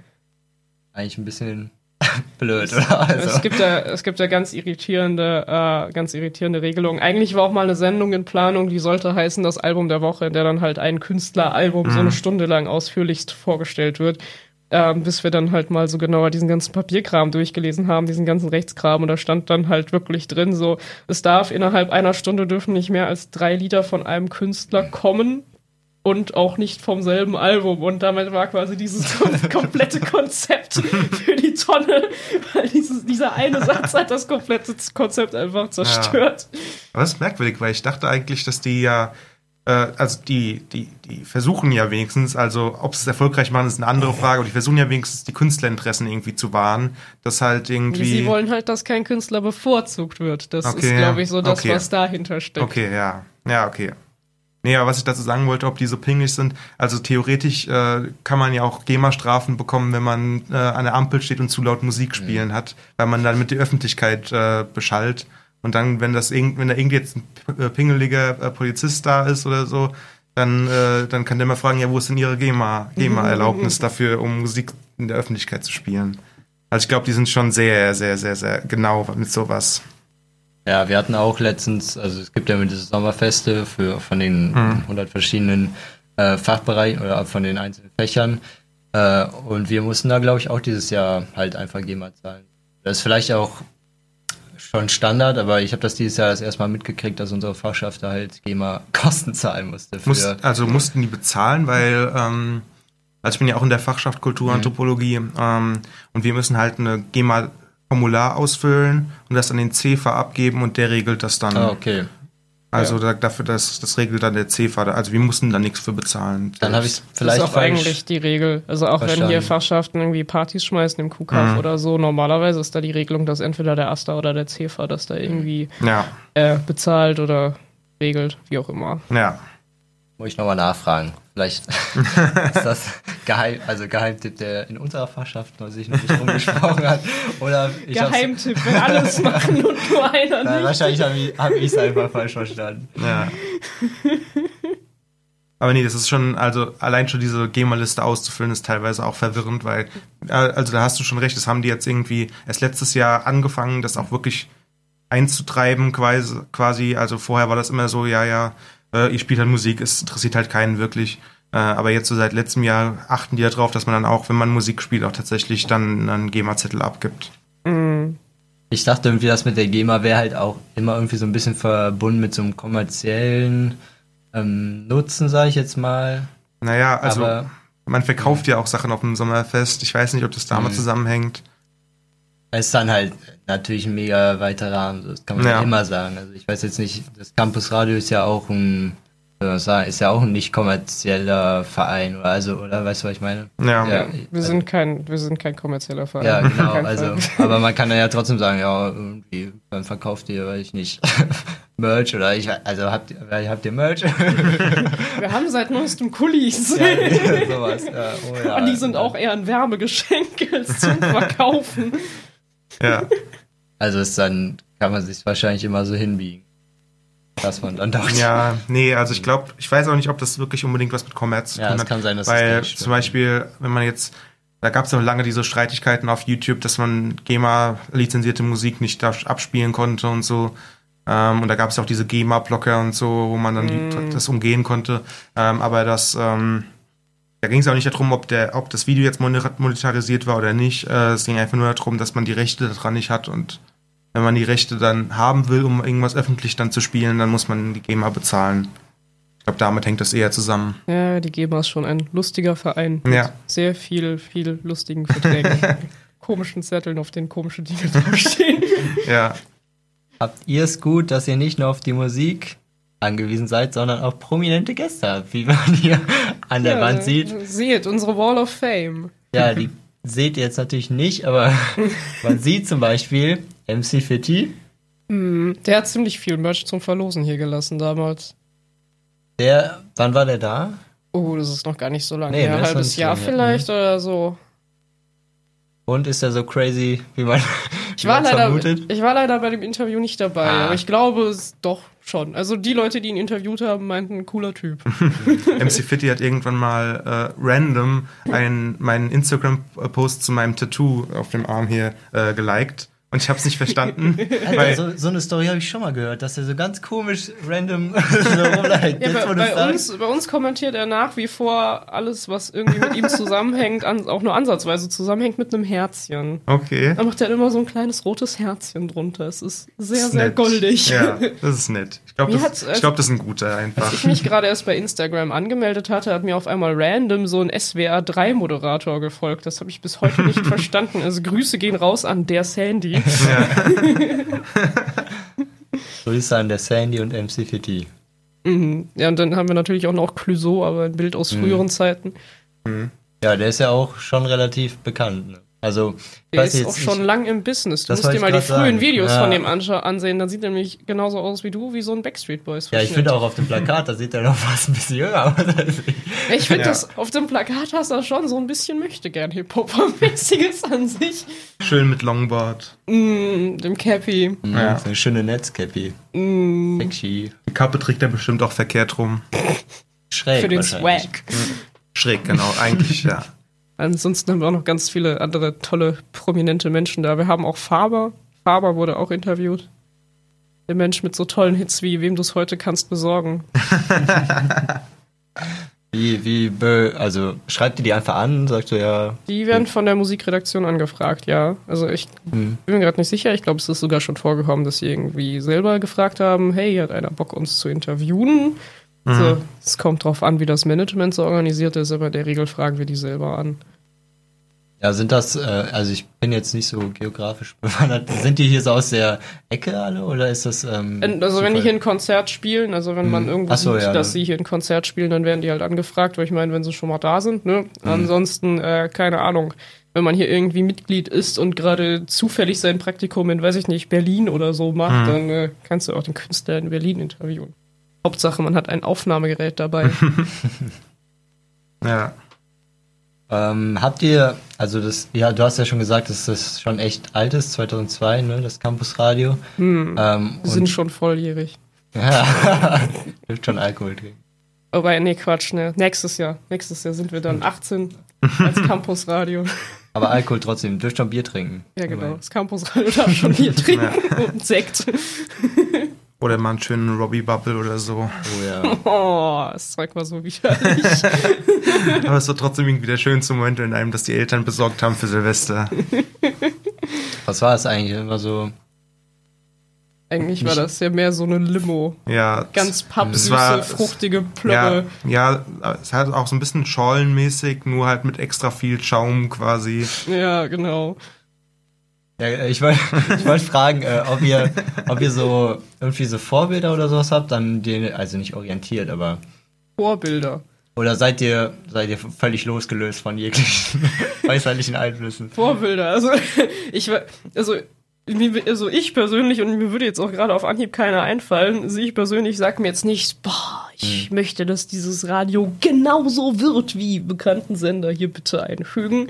Eigentlich ein bisschen blöd, oder? Also. Es gibt ja, es gibt ja ganz irritierende, äh, ganz irritierende Regelungen. Eigentlich war auch mal eine Sendung in Planung, die sollte heißen das Album der Woche, in der dann halt ein Künstleralbum so eine Stunde lang ausführlichst vorgestellt wird. Ähm, bis wir dann halt mal so genauer diesen ganzen Papierkram durchgelesen haben, diesen ganzen Rechtskram und da stand dann halt wirklich drin, so, es darf innerhalb einer Stunde dürfen nicht mehr als drei Lieder von einem Künstler kommen und auch nicht vom selben Album. Und damit war quasi dieses kom komplette Konzept für die Tonne, weil dieses, dieser eine Satz hat das komplette Konzept einfach zerstört. Aber das ist merkwürdig, weil ich dachte eigentlich, dass die ja, also die, die, die versuchen ja wenigstens, also ob sie es erfolgreich machen, ist eine andere Frage, aber die versuchen ja wenigstens die Künstlerinteressen irgendwie zu wahren, dass halt irgendwie. Sie wollen halt, dass kein Künstler bevorzugt wird. Das Okay, ist, glaube ich, so das, okay. was dahinter steckt. Okay, ja. Ja, okay. Nee, aber was ich dazu sagen wollte, ob die so pingelig sind, also theoretisch äh, kann man ja auch GEMA-Strafen bekommen, wenn man äh, an der Ampel steht und zu laut Musik spielen hat, weil man dann mit der Öffentlichkeit äh, beschallt. Und dann, wenn das irgend, wenn da irgendwie jetzt ein äh, pingeliger äh, Polizist da ist oder so, dann, äh, dann kann der mal fragen, ja, wo ist denn ihre GEMA, GEMA-Erlaubnis dafür, um Musik in der Öffentlichkeit zu spielen? Also ich glaube, die sind schon sehr, sehr, sehr, sehr genau mit sowas. Ja, wir hatten auch letztens, also es gibt ja immer diese Sommerfeste für von den Mhm. 100 verschiedenen äh, Fachbereichen oder von den einzelnen Fächern. Äh, und wir mussten da, glaube ich, auch dieses Jahr halt einfach GEMA zahlen. Das ist vielleicht auch schon Standard, aber ich habe das dieses Jahr das erste Mal mitgekriegt, dass unsere Fachschaft da halt GEMA Kosten zahlen musste. Für, Muss, also mussten die bezahlen, weil ähm, also ich bin ja auch in der Fachschaft Kulturanthropologie ähm, und wir müssen halt eine GEMA-Formular ausfüllen und das an den CEFA abgeben und der regelt das dann. ah, okay. Also da, dafür, das, das regelt dann der CEFA. Also wir mussten da nichts für bezahlen. Dann habe ich vielleicht das ist auch eigentlich die Regel. Also auch wenn hier. Fachschaften irgendwie Partys schmeißen im Kuhkauf Mhm. oder so, normalerweise ist da die Regelung, dass entweder der AStA oder der CEFA das da irgendwie Ja, äh, bezahlt oder regelt, wie auch immer. ja. Muss ich nochmal nachfragen. Vielleicht ist das Geheim, also Geheimtipp, der in unserer Fachschaft noch sich noch nicht rumgesprochen hat. Oder ich Geheimtipp, wenn alles machen und nur einer Nein, nicht. wahrscheinlich habe ich es ich einfach falsch verstanden. Ja. Aber nee, das ist schon, also allein schon diese GEMA-Liste auszufüllen, ist teilweise auch verwirrend, weil, äh, also da hast du schon recht, das haben die jetzt irgendwie erst letztes Jahr angefangen, das auch wirklich einzutreiben, quasi, quasi. Also vorher war das immer so, ja, ja, äh, ihr spielt halt Musik, es interessiert halt keinen wirklich. Äh, aber jetzt so seit letztem Jahr achten die darauf, dass man dann auch, wenn man Musik spielt, auch tatsächlich dann einen GEMA-Zettel abgibt. Ich dachte irgendwie, das mit der GEMA wäre halt auch immer irgendwie so ein bisschen verbunden mit so einem kommerziellen ähm, Nutzen, sage ich jetzt mal. Naja, also Aber man verkauft ja auch Sachen auf dem Sommerfest. Ich weiß nicht, ob das damit Mhm. zusammenhängt. Es ist dann halt natürlich ein mega weiter Rahmen, so, das kann man Ja. immer sagen. Also ich weiß jetzt nicht, das Campus Radio ist ja auch ein, wie soll man sagen, ist ja auch ein nicht kommerzieller Verein oder also, oder weißt du, was ich meine? Ja. Ja. Wir sind kein, wir sind kein kommerzieller Verein. Ja, genau, also, Fall. aber man kann dann ja trotzdem sagen, ja, irgendwie, dann verkauft ihr, weiß ich nicht, Merch oder ich, also habt ihr, habt ihr Merch? Wir haben seit neuestem Kulis. ja, ja, sowas, ja, oh ja. Und die sind auch eher ein Werbegeschenk als zum Verkaufen. Ja. Also ist dann, kann man sich wahrscheinlich immer so hinbiegen. Dass man dann doch, Ja, nee, also ich glaube, ich weiß auch nicht, ob das wirklich unbedingt was mit Kommerz zu Ja, tun es hat. kann sein, dass es weil nicht stimmt. zum Beispiel, wenn man jetzt, da gab es ja lange diese Streitigkeiten auf YouTube, dass man GEMA-lizenzierte Musik nicht abspielen konnte und so. Ähm, und da gab es auch diese GEMA-Blocker und so, wo man dann die, das umgehen konnte. Ähm, aber das, ähm, da ging es auch nicht darum, ob, der, ob das Video jetzt monetarisiert war oder nicht. Äh, es ging einfach nur darum, dass man die Rechte daran nicht hat und wenn man die Rechte dann haben will, um irgendwas öffentlich dann zu spielen, dann muss man die GEMA bezahlen. Ich glaube, damit hängt das eher zusammen. Ja, die GEMA ist schon ein lustiger Verein. Mit Ja. Sehr viel, viel lustigen Verträgen. komischen Zetteln, auf denen komische Dinge draufstehen. Ja, habt ihr es gut, dass ihr nicht nur auf die Musik angewiesen seid, sondern auch prominente Gäste wie man hier an der ja, Wand sieht. Seht, unsere Wall of Fame. Ja, die seht ihr jetzt natürlich nicht, aber man sieht zum Beispiel MC Fitti, Der hat ziemlich viel Merch zum Verlosen hier gelassen damals. der, wann war der da? Oh, das ist noch gar nicht so lange Nee, Ein halbes Jahr vielleicht oder so. Und ist er so crazy, wie man, Ich wie war, man leider, vermutet? ich war leider bei dem Interview nicht dabei, Ah. aber ich glaube es doch schon. Also die Leute, die ihn interviewt haben, meinten, cooler Typ. MC Fitty hat irgendwann mal äh, random ein, meinen Instagram-Post zu meinem Tattoo auf dem Arm hier äh, geliked. Und ich habe es nicht verstanden. Alter, weil, so, so eine Story habe ich schon mal gehört, dass er so ganz komisch random so rumleicht. Ja, bei, bei, uns, bei uns kommentiert er nach wie vor alles, was irgendwie mit ihm zusammenhängt, an, auch nur ansatzweise zusammenhängt mit einem Herzchen. okay. Da macht er immer so ein kleines rotes Herzchen drunter. Es ist sehr, ist sehr nett. goldig. Ja, das ist nett. Ich glaube, das, äh, ich glaub, das ist ein guter einfach. Als ich mich gerade erst bei Instagram angemeldet hatte, hat mir auf einmal random so ein SWR3-Moderator gefolgt. Das habe ich bis heute nicht verstanden. Also Grüße gehen raus an der Sandy. Grüße an der Sandy und MC Fitty. Mhm. Ja, und dann haben wir natürlich auch noch Clouseau, aber ein Bild aus früheren Zeiten. Ja, der ist ja auch schon relativ bekannt. Ne? Also, Der weiß ist jetzt auch schon nicht, lang im Business. Du Das musst dir mal die frühen sagen. Videos Ja. von dem ansehen. Das sieht nämlich genauso aus wie du, wie so ein Backstreet Boys. Ja, ich finde auch auf dem Plakat, da sieht er noch fast ein bisschen jünger aus. als ich. Ich finde, Ja. das auf dem Plakat hast du schon so ein bisschen möchte gern Hip-Hop-mäßiges an sich. Schön mit Longboard. Mm, dem Cappy. Ja. So eine schöne Netzcappy. Mm, Sexy. Die Kappe trägt er bestimmt auch verkehrt rum. Schräg für den. Swag. Schräg, genau, eigentlich, ja. Ansonsten haben wir auch noch ganz viele andere tolle, prominente Menschen da. Wir haben auch Faber. Faber wurde auch interviewt. Der Mensch mit so tollen Hits wie Wem du es heute kannst besorgen. Wie, wie, also schreibt ihr die einfach an, sagt so, ja, Die werden von der Musikredaktion angefragt, ja. Also ich hm, bin mir gerade nicht sicher. Ich glaube, es ist sogar schon vorgekommen, dass sie irgendwie selber gefragt haben, hey, hat einer Bock, uns zu interviewen? Also, es kommt drauf an, wie das Management so organisiert ist, aber in der Regel fragen wir die selber an. ja, sind das, äh, also ich bin jetzt nicht so geografisch bewandert, sind die hier so aus der Ecke alle oder ist das, ähm, Also wenn die hier ein Konzert spielen, also wenn man Mhm. irgendwo Ach so, sieht, ja, dass ne. sie hier ein Konzert spielen, dann werden die halt angefragt, weil ich meine, wenn sie schon mal da sind, ne? Mhm. Ansonsten, äh, keine Ahnung, wenn man hier irgendwie Mitglied ist und gerade zufällig sein Praktikum in, weiß ich nicht, Berlin oder so macht, Mhm. dann äh, kannst du auch den Künstler in Berlin interviewen. Hauptsache, man hat ein Aufnahmegerät dabei. Ja. Ähm, habt ihr, also das, ja, du hast ja schon gesagt, dass das schon echt alt ist, 2002, ne, das Campusradio. Hm, Ähm, wir sind und, schon volljährig. ja, dürft schon Alkohol trinken. Aber nee, Quatsch, ne? Nächstes Jahr. Nächstes Jahr sind wir dann 18 als Campusradio. Aber Alkohol trotzdem, dürft schon Bier trinken. Ja, genau. Das Campusradio darf schon Bier trinken und Sekt. Oder mal einen schönen Robbie Bubble oder so. Oh ja. Oh, das Zeug war so widerlich. Aber es war trotzdem irgendwie der schönste Moment in einem, dass die Eltern besorgt haben für Silvester. Was war es eigentlich? Immer so, Eigentlich war das ja mehr so eine Limo. Ja. Ganz pappsüße, war- fruchtige Ja, Plörre. ja, es hat auch so ein bisschen Schollenmäßig, nur halt mit extra viel Schaum quasi. Ja. genau. Ja, ich wollte ich wollt fragen, äh, ob ihr, ob ihr so irgendwie so Vorbilder oder sowas habt, dann die, also nicht orientiert, aber Vorbilder. oder seid ihr seid ihr völlig losgelöst von jeglichen äußerlichen Einflüssen? Vorbilder. Also ich also, also ich persönlich, und mir würde jetzt auch gerade auf Anhieb keiner einfallen, also ich persönlich sag mir jetzt nicht, boah, ich möchte, dass dieses Radio genauso wird wie bekannten Sender hier bitte einfügen.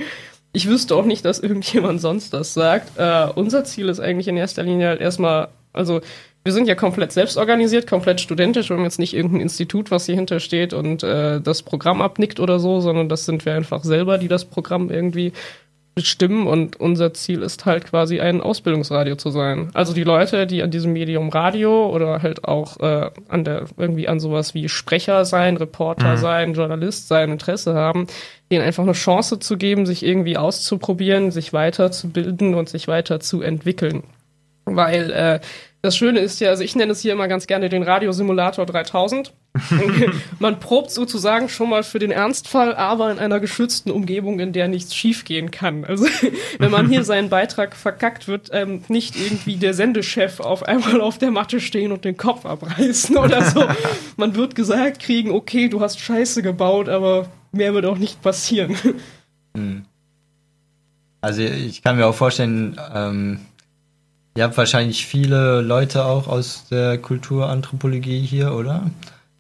Ich wüsste auch nicht, dass irgendjemand sonst das sagt. Äh, unser Ziel ist eigentlich in erster Linie halt erstmal, also wir sind ja komplett selbstorganisiert, komplett studentisch. Wir haben jetzt nicht irgendein Institut, was hier hintersteht und äh, das Programm abnickt oder so, sondern das sind wir einfach selber, die das Programm irgendwie bestimmen und unser Ziel ist halt quasi ein Ausbildungsradio zu sein. Also die Leute, die an diesem Medium Radio oder halt auch äh, an der irgendwie an sowas wie Sprecher sein, Reporter sein, Journalist sein, Interesse haben, denen einfach eine Chance zu geben, sich irgendwie auszuprobieren, sich weiterzubilden und sich weiterzuentwickeln. Weil äh, das Schöne ist ja, also ich nenne es hier immer ganz gerne den Radiosimulator 3000. Man probt sozusagen schon mal für den Ernstfall, aber in einer geschützten Umgebung, in der nichts schiefgehen kann. Also wenn man hier seinen Beitrag verkackt, wird ähm, nicht irgendwie der Sendechef auf einmal auf der Matte stehen und den Kopf abreißen oder so. Man wird gesagt kriegen, okay, du hast Scheiße gebaut, aber mehr wird auch nicht passieren. Also ich kann mir auch vorstellen, ähm, ihr habt wahrscheinlich viele Leute auch aus der Kulturanthropologie hier, oder?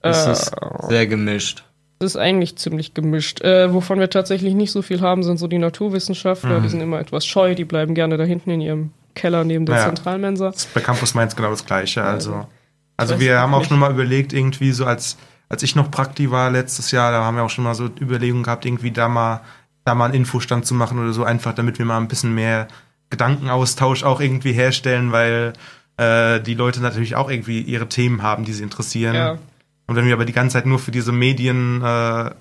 Es Äh, ist sehr gemischt. Das ist eigentlich ziemlich gemischt. Äh, wovon wir tatsächlich nicht so viel haben, sind so die Naturwissenschaftler. Die sind immer etwas scheu, die bleiben gerne da hinten in ihrem Keller neben der Ja. Zentralmensa. Bei Campus Mainz genau das gleiche. Also Also wir haben auch nicht. schon mal überlegt, irgendwie so als, als ich noch Prakti war letztes Jahr, da haben wir auch schon mal so Überlegungen gehabt, irgendwie da mal, da mal einen Infostand zu machen oder so, einfach damit wir mal ein bisschen mehr Gedankenaustausch auch irgendwie herstellen, weil äh, die Leute natürlich auch irgendwie ihre Themen haben, die sie interessieren. Ja. Und wenn wir aber die ganze Zeit nur für diese mediennahen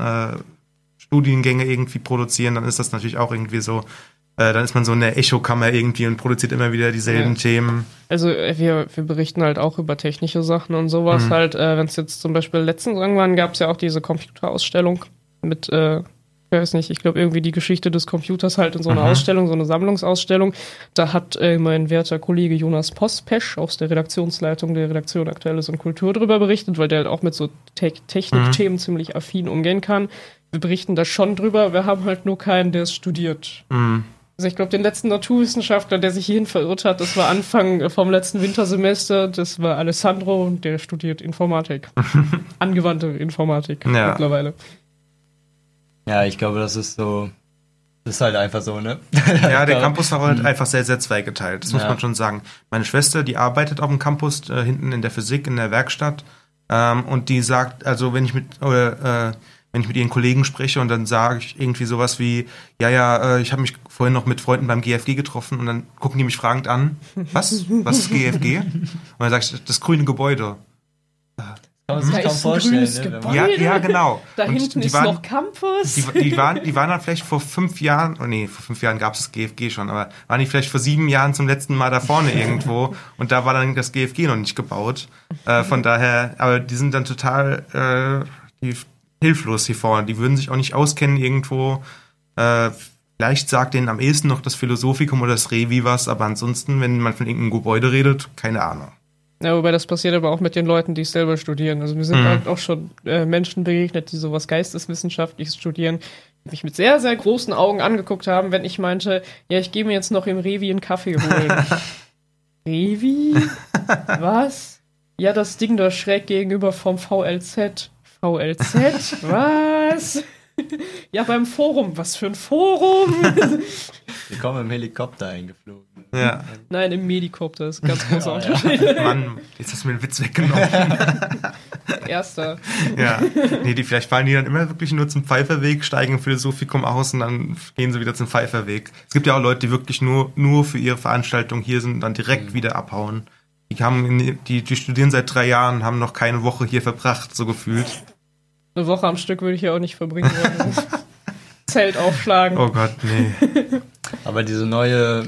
äh, äh, Studiengänge irgendwie produzieren, dann ist das natürlich auch irgendwie so, äh, dann ist man so in der Echokammer irgendwie und produziert immer wieder dieselben Ja. Themen. Also äh, wir, wir berichten halt auch über technische Sachen und sowas Mhm. halt. Äh, Wenn es jetzt zum Beispiel letztens irgendwann gab es ja auch diese Computerausstellung mit, äh, ich weiß nicht, ich glaube irgendwie die Geschichte des Computers halt in so einer Mhm. Ausstellung, so eine Sammlungsausstellung. Da hat äh, mein werter Kollege Jonas Pospesch aus der Redaktionsleitung der Redaktion Aktuelles und Kultur drüber berichtet, weil der halt auch mit so Te Technikthemen ziemlich affin umgehen kann. Wir berichten da schon drüber, wir haben halt nur keinen, der es studiert. Mhm. Also ich glaube, den letzten Naturwissenschaftler, der sich hierhin verirrt hat, das war Anfang vom letzten Wintersemester, das war Alessandro und der studiert Informatik. Angewandte Informatik Ja. mittlerweile. Ja, ich glaube, das ist so. Das ist halt einfach so, ne? Ja, der Campus war Mhm. halt einfach sehr, sehr zweigeteilt. Das muss Ja. man schon sagen. Meine Schwester, die arbeitet auf dem Campus, äh, hinten in der Physik, in der Werkstatt. Ähm, und die sagt, also wenn ich mit, oder, äh, wenn ich mit ihren Kollegen spreche und dann sage ich irgendwie sowas wie, ja, ja, äh, ich habe mich vorhin noch mit Freunden beim GFG getroffen und dann gucken die mich fragend an, was? Was ist GFG? Und dann sage ich, das grüne Gebäude. Kann man sich Da kaum vorstellen, ne? Ja, ja, genau. Da Und hinten die ist waren- noch Campus. Die, die, waren, die waren dann vielleicht vor fünf Jahren, oh nee, vor fünf Jahren gab es das GFG schon, aber waren die vielleicht vor sieben Jahren zum letzten Mal da vorne irgendwo und da war dann das GFG noch nicht gebaut. Äh, von daher, aber die sind dann total äh, die, hilflos hier vorne. Die würden sich auch nicht auskennen irgendwo. Äh, vielleicht sagt denen am ehesten noch das Philosophikum oder das Revi was, aber ansonsten, wenn man von irgendeinem Gebäude redet, keine Ahnung. Ja, wobei das passiert aber auch mit den Leuten, die selber studieren. Also mir sind Mhm. halt auch schon äh, Menschen begegnet, die sowas Geisteswissenschaftliches studieren, die mich mit sehr, sehr großen Augen angeguckt haben, wenn ich meinte, ja, ich gehe mir jetzt noch im Revi einen Kaffee holen. Revi? Was? Ja, das Ding da schräg gegenüber vom VLZ. VLZ? Was? Ja, beim Forum. Was für ein Forum? Wir kommen im Helikopter eingeflogen. Ja, Nein, im Medikopter ist ein ganz großer Ja, ja. Unterschied. Mann, jetzt hast du mir den Witz weggenommen. Erster. Ja, nee, die, vielleicht fallen die dann immer wirklich nur zum Pfeiferweg, steigen im Philosophikum aus und dann gehen sie wieder zum Pfeiferweg. Es gibt ja auch Leute, die wirklich nur, nur für ihre Veranstaltung hier sind und dann direkt Mhm. wieder abhauen. Die, haben, die, die studieren seit drei Jahren, haben noch keine Woche hier verbracht, so gefühlt. Eine Woche am Stück würde ich ja auch nicht verbringen. Zelt aufschlagen. Oh Gott, nee. Aber diese neue,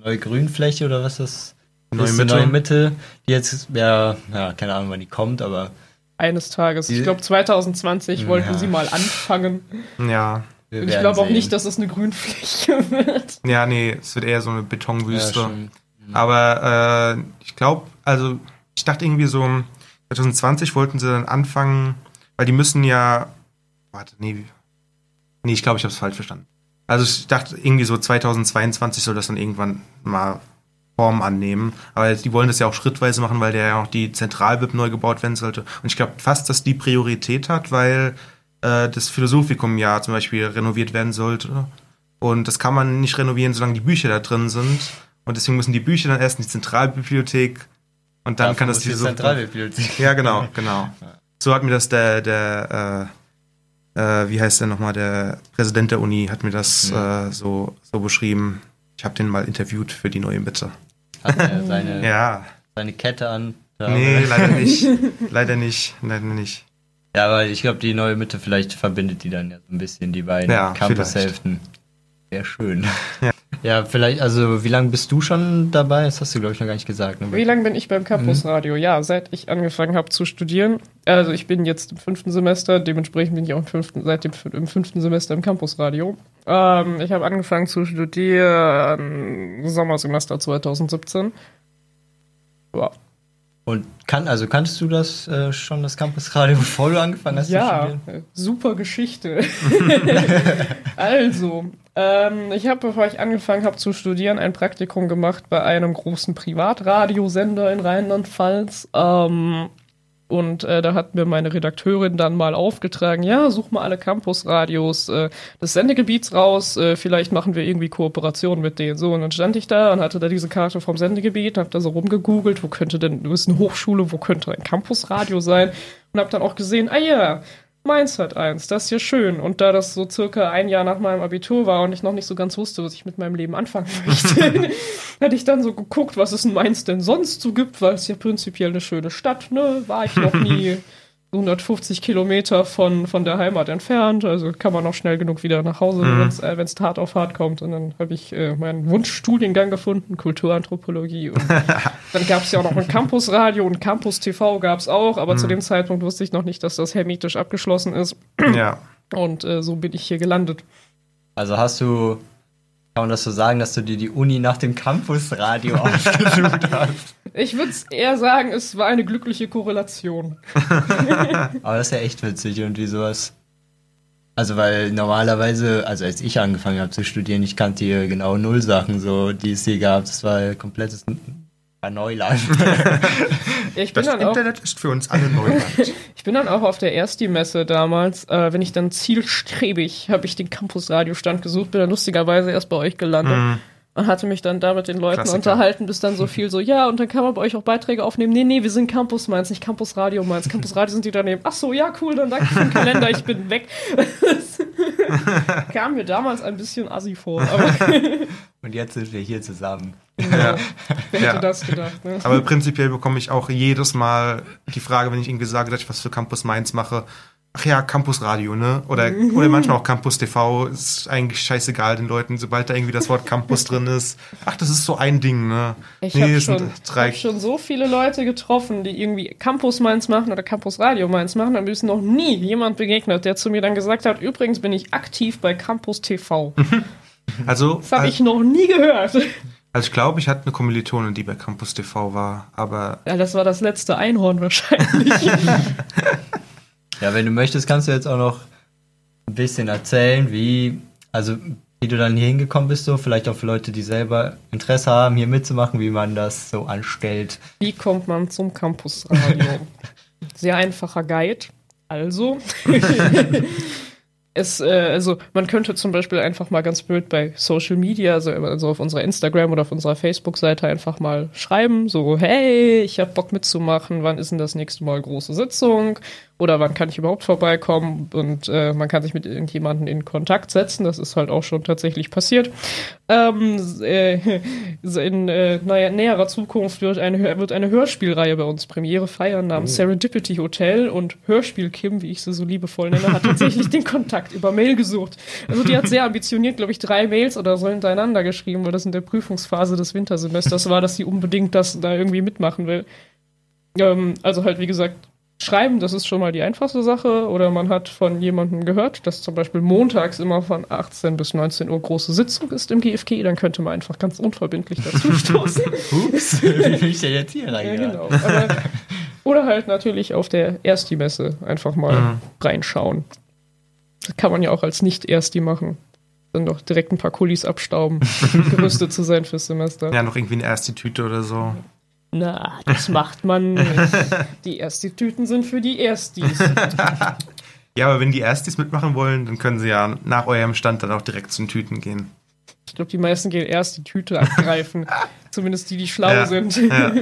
neue Grünfläche oder was das Neue ist, die Mitte. neue Mitte, die jetzt, ja, ja, keine Ahnung, wann die kommt, aber Eines Tages. Ich glaube, 2020 wollten Ja. sie mal anfangen. Ja. Und ich glaube auch nicht, dass es eine Grünfläche wird. Ja, nee, es wird eher so eine ja, Betonwüste. schon. Aber äh, ich glaube, also ich dachte irgendwie so 2020 wollten sie dann anfangen, weil die müssen ja, warte, nee, nee, ich glaube, ich habe es falsch verstanden. Also ich dachte irgendwie so 2022 soll das dann irgendwann mal Form annehmen. Aber die wollen das ja auch schrittweise machen, weil der ja auch die Zentralbib neu gebaut werden sollte. Und ich glaube fast, dass die Priorität hat, weil äh, das Philosophikum ja zum Beispiel renoviert werden sollte. Und das kann man nicht renovieren, solange die Bücher da drin sind. Und deswegen müssen die Bücher dann erst in die Zentralbibliothek. Und dann Dafür kann das die Philosophikum- Zentralbibliothek. Ja, genau, genau. So hat mir das der, der, äh, äh, wie heißt der nochmal, der Präsident der Uni hat mir das äh, so, so beschrieben. Ich habe den mal interviewt für die neue Mitte. Hat er seine, Ja, seine Kette an. Da nee, leider nicht. Leider nicht, leider nicht. Ja, aber ich glaube, die neue Mitte vielleicht verbindet die dann ja so ein bisschen, die beiden Ja, Campus-Hälften. Sehr schön. Ja. Ja, vielleicht, also wie lange bist du schon dabei? Das hast du, glaube ich, noch gar nicht gesagt. Ne? Wie lange bin ich beim Campusradio? Ja, seit ich angefangen habe zu studieren. Also ich bin jetzt im fünften Semester, dementsprechend bin ich auch im fünften, seit dem im fünften Semester im Campusradio. Ähm, ich habe angefangen zu studieren Sommersemester 2017. Ja, Und kann, also kanntest du das äh, schon, das Campusradio, bevor du angefangen hast zu ja studieren? äh, super Geschichte. also, ähm, ich habe, bevor ich angefangen habe zu studieren, ein Praktikum gemacht bei einem großen Privatradiosender in Rheinland-Pfalz. Ähm, Und äh, da hat mir meine Redakteurin dann mal aufgetragen, ja, such mal alle Campusradios äh, des Sendegebiets raus, äh, vielleicht machen wir irgendwie Kooperation mit denen. So, und dann stand ich da und hatte da diese Karte vom Sendegebiet, hab da so rumgegoogelt, wo könnte denn, du bist eine Hochschule, wo könnte ein Campusradio sein? Und hab dann auch gesehen, ah ja, Mainz hat eins, das ist ja schön. Und da das so circa ein Jahr nach meinem Abitur war und ich noch nicht so ganz wusste, was ich mit meinem Leben anfangen möchte, hatte ich dann so geguckt, was es in Mainz denn sonst so gibt, weil es ja prinzipiell eine schöne Stadt, ne? War ich noch nie. 150 Kilometer von, von der Heimat entfernt, also kann man noch schnell genug wieder nach Hause, mhm. wenn es äh, hart auf hart kommt. Und dann habe ich äh, meinen Wunschstudiengang gefunden, Kulturanthropologie. Und dann gab es ja auch noch ein Campusradio und Campus TV gab es auch, aber mhm. zu dem Zeitpunkt wusste ich noch nicht, dass das hermetisch abgeschlossen ist. Ja. Und äh, so bin ich hier gelandet. Also hast du kann man das so sagen, dass du dir die Uni nach dem Campusradio ausgesucht hast? Ich würde eher sagen, es war eine glückliche Korrelation. Aber das ist ja echt witzig und wie sowas. Also, weil normalerweise, also als ich angefangen habe zu studieren, ich kannte hier genau null Sachen, so, die es hier gab. Das war komplettes Neuland. ich bin das dann Internet auch, ist für uns alle Neuland. ich bin dann auch auf der Ersti-Messe damals, äh, wenn ich dann zielstrebig, habe ich den Campus-Radiostand gesucht, bin dann lustigerweise erst bei euch gelandet. Mm. Und hatte mich dann da mit den Leuten Klassiker. unterhalten, bis dann so viel so, ja, und dann kann man bei euch auch Beiträge aufnehmen. Nee, nee, wir sind Campus Mainz, nicht Campus Radio Mainz. Campus Radio sind die daneben. Ach so, ja, cool, dann danke für den Kalender, ich bin weg. kam mir damals ein bisschen assi vor. und jetzt sind wir hier zusammen. Ja. Wer hätte ja. das gedacht? Ne? Aber prinzipiell bekomme ich auch jedes Mal die Frage, wenn ich irgendwie sage, dass ich was für Campus Mainz mache, ach ja, Campus Radio, ne? Oder, oder manchmal auch Campus TV, ist eigentlich scheißegal den Leuten, sobald da irgendwie das Wort Campus drin ist. Ach, das ist so ein Ding, ne? Ich nee, habe schon, hab schon so viele Leute getroffen, die irgendwie Campus Mainz machen oder Campus Radio Mainz machen, da ist noch nie jemand begegnet, der zu mir dann gesagt hat, übrigens bin ich aktiv bei Campus TV. also. Das habe also, ich noch nie gehört. Also ich glaube, ich hatte eine Kommilitonin, die bei Campus TV war, aber. Ja, das war das letzte Einhorn wahrscheinlich. Ja, wenn du möchtest, kannst du jetzt auch noch ein bisschen erzählen, wie, also wie du dann hier hingekommen bist, so vielleicht auch für Leute, die selber Interesse haben, hier mitzumachen, wie man das so anstellt. Wie kommt man zum Campusradio? Sehr einfacher Guide. Also, es, äh, also man könnte zum Beispiel einfach mal ganz blöd bei Social Media, also, also auf unserer Instagram oder auf unserer Facebook-Seite einfach mal schreiben, so, hey, ich habe Bock mitzumachen, wann ist denn das nächste Mal große Sitzung? Oder wann kann ich überhaupt vorbeikommen und äh, man kann sich mit irgendjemandem in Kontakt setzen. Das ist halt auch schon tatsächlich passiert. Ähm, äh, in äh, naja, näherer Zukunft wird eine, wird eine Hörspielreihe bei uns Premiere feiern namens oh. Serendipity Hotel und Hörspiel Kim, wie ich sie so liebevoll nenne, hat tatsächlich den Kontakt über Mail gesucht. Also die hat sehr ambitioniert, glaube ich, drei Mails oder so hintereinander geschrieben, weil das in der Prüfungsphase des Wintersemesters war, dass sie unbedingt das da irgendwie mitmachen will. Ähm, also halt, wie gesagt, schreiben, das ist schon mal die einfachste Sache. Oder man hat von jemandem gehört, dass zum Beispiel montags immer von 18 bis 19 Uhr große Sitzung ist im GFG. Dann könnte man einfach ganz unverbindlich dazu stoßen. Ups, wie bin ich denn jetzt hier rein? Ja, genau. Aber, oder halt natürlich auf der Ersti-Messe einfach mal mhm. reinschauen. Das kann man ja auch als Nicht-Ersti machen. Dann doch direkt ein paar Kulis abstauben, gerüstet zu sein fürs Semester. Ja, noch irgendwie eine Ersti-Tüte oder so. Na, das macht man nicht. Die Ersti-Tüten sind für die Erstis. ja, aber wenn die Erstis mitmachen wollen, dann können sie ja nach eurem Stand dann auch direkt zu den Tüten gehen. Ich glaube, die meisten gehen erst die Tüte abgreifen. Zumindest die, die schlau ja, sind. Ja.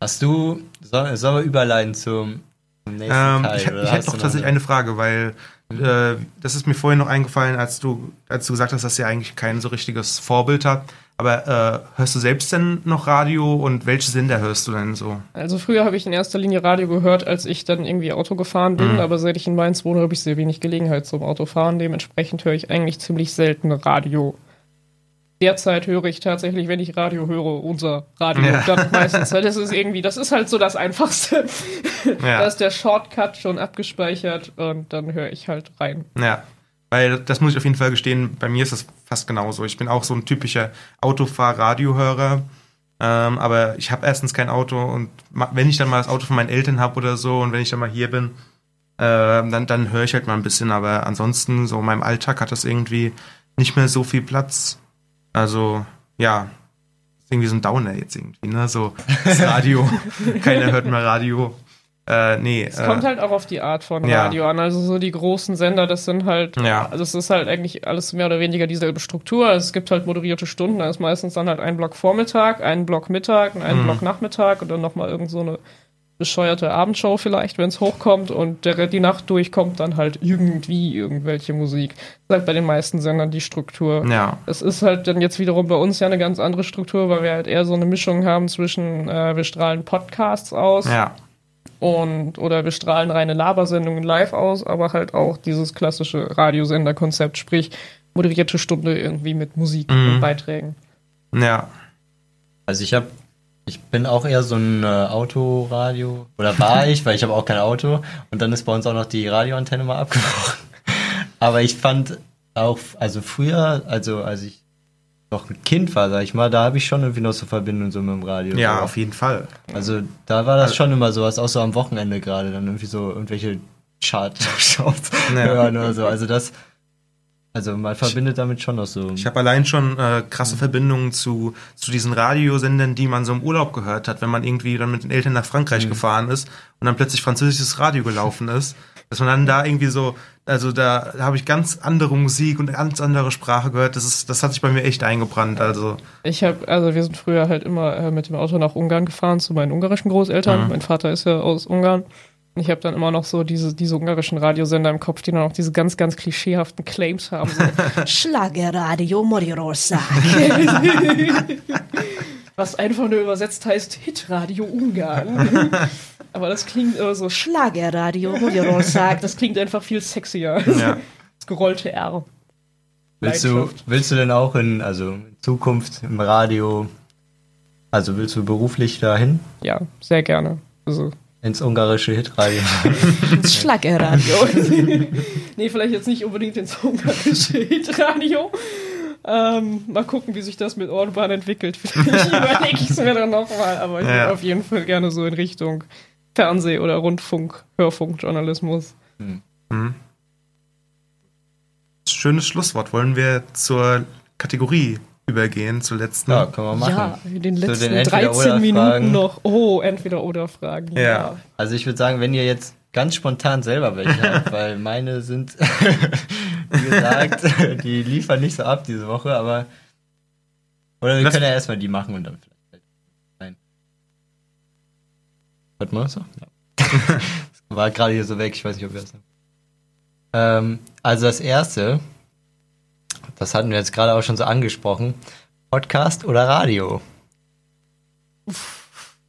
Hast du, sollen wir überleiten zum, zum nächsten ähm, Teil? Ich, ich hätte noch tatsächlich eine Frage, weil äh, das ist mir vorhin noch eingefallen, als du, als du gesagt hast, dass ihr eigentlich kein so richtiges Vorbild habt. Aber äh, hörst du selbst denn noch Radio und welche Sender hörst du denn so? Also früher habe ich in erster Linie Radio gehört, als ich dann irgendwie Auto gefahren bin, mhm. aber seit ich in Mainz wohne, habe ich sehr wenig Gelegenheit zum Autofahren. Dementsprechend höre ich eigentlich ziemlich selten Radio. Derzeit höre ich tatsächlich, wenn ich Radio höre, unser Radio. Ja. Dann meistens. Das ist irgendwie, das ist halt so das Einfachste. Ja. da ist der Shortcut schon abgespeichert und dann höre ich halt rein. Ja. Weil das muss ich auf jeden Fall gestehen, bei mir ist das fast genauso. Ich bin auch so ein typischer Autofahr-Radiohörer. Ähm, aber ich habe erstens kein Auto und wenn ich dann mal das Auto von meinen Eltern habe oder so und wenn ich dann mal hier bin, äh, dann, dann höre ich halt mal ein bisschen. Aber ansonsten, so in meinem Alltag hat das irgendwie nicht mehr so viel Platz. Also, ja, irgendwie so ein Downer jetzt irgendwie, ne? So das Radio. Keiner hört mehr Radio. Äh, nee. Es äh, kommt halt auch auf die Art von ja. Radio an. Also so die großen Sender, das sind halt, Ja. also es ist halt eigentlich alles mehr oder weniger dieselbe Struktur. Also es gibt halt moderierte Stunden, da ist meistens dann halt ein Block Vormittag, ein Block Mittag und ein Mhm. Block Nachmittag und dann nochmal irgend so eine bescheuerte Abendshow vielleicht, wenn es hochkommt und der, die Nacht durchkommt dann halt irgendwie irgendwelche Musik. Das ist halt bei den meisten Sendern die Struktur. ja. Es ist halt dann jetzt wiederum bei uns ja eine ganz andere Struktur, weil wir halt eher so eine Mischung haben zwischen, äh, wir strahlen Podcasts aus Ja. Und oder wir strahlen reine Labersendungen live aus, aber halt auch dieses klassische Radiosenderkonzept, sprich moderierte Stunde irgendwie mit Musik Mhm. und Beiträgen. Ja. Also ich habe, ich bin auch eher so ein äh, Autoradio oder war ich, weil ich habe auch kein Auto und dann ist bei uns auch noch die Radioantenne mal abgebrochen. Aber ich fand auch, also früher, also als ich noch ein Kind war, sag ich mal, da habe ich schon irgendwie noch so Verbindung so mit dem Radio. Ja, auf jeden Fall. Also da war das schon immer sowas, auch so am Wochenende gerade, dann irgendwie so irgendwelche Chart-Shows Ja. hören oder so. Also das, also man verbindet damit schon noch so. Ich habe allein schon äh, krasse Verbindungen zu, zu diesen Radiosendern, die man so im Urlaub gehört hat, wenn man irgendwie dann mit den Eltern nach Frankreich gefahren ist und dann plötzlich französisches Radio gelaufen ist. Dass man dann da irgendwie so, also da, habe ich ganz andere Musik und ganz andere Sprache gehört. Das ist, das hat sich bei mir echt eingebrannt. Also Ich habe, also wir sind früher halt immer äh, mit dem Auto nach Ungarn gefahren zu meinen ungarischen Großeltern. Mhm. Mein Vater ist ja aus Ungarn. Und ich habe dann immer noch so diese, diese ungarischen Radiosender im Kopf, die dann auch diese ganz, ganz klischeehaften Claims haben. So, Schlagerradio Morirosa. was einfach nur übersetzt heißt Hitradio Ungarn. Aber das klingt immer so, Schlagerradio Morirosa. das klingt einfach viel sexier. ja. Das gerollte R. Willst du, willst du denn auch in, also in Zukunft im Radio, also willst du beruflich dahin? Ja, sehr gerne. Also, Ins ungarische Hitradio? Schlagerradio. nee, vielleicht jetzt nicht unbedingt ins ungarische Hitradio. Ähm, mal gucken, wie sich das mit Orban entwickelt. Vielleicht überlege ich es mir dann nochmal, aber ich Ja. würde auf jeden Fall gerne so in Richtung Fernseh- oder Rundfunk, Hörfunkjournalismus. Mhm. Schönes Schlusswort. Wollen wir zur Kategorie übergehen, zur letzten? ja, können wir machen. Ja, in den Zu den letzten Entweder-oder 13 Minuten noch. Oh, entweder oder Fragen. Ja. Also ich würde sagen, wenn ihr jetzt ganz spontan selber welche habt, weil meine sind, wie gesagt, die liefern nicht so ab diese Woche, aber oder wir Lass- können ja erstmal die machen und dann Hört man das so? Ja. War gerade hier so weg, ich weiß nicht, ob wir das haben. Ähm, also das erste, das hatten wir jetzt gerade auch schon so angesprochen, Podcast oder Radio?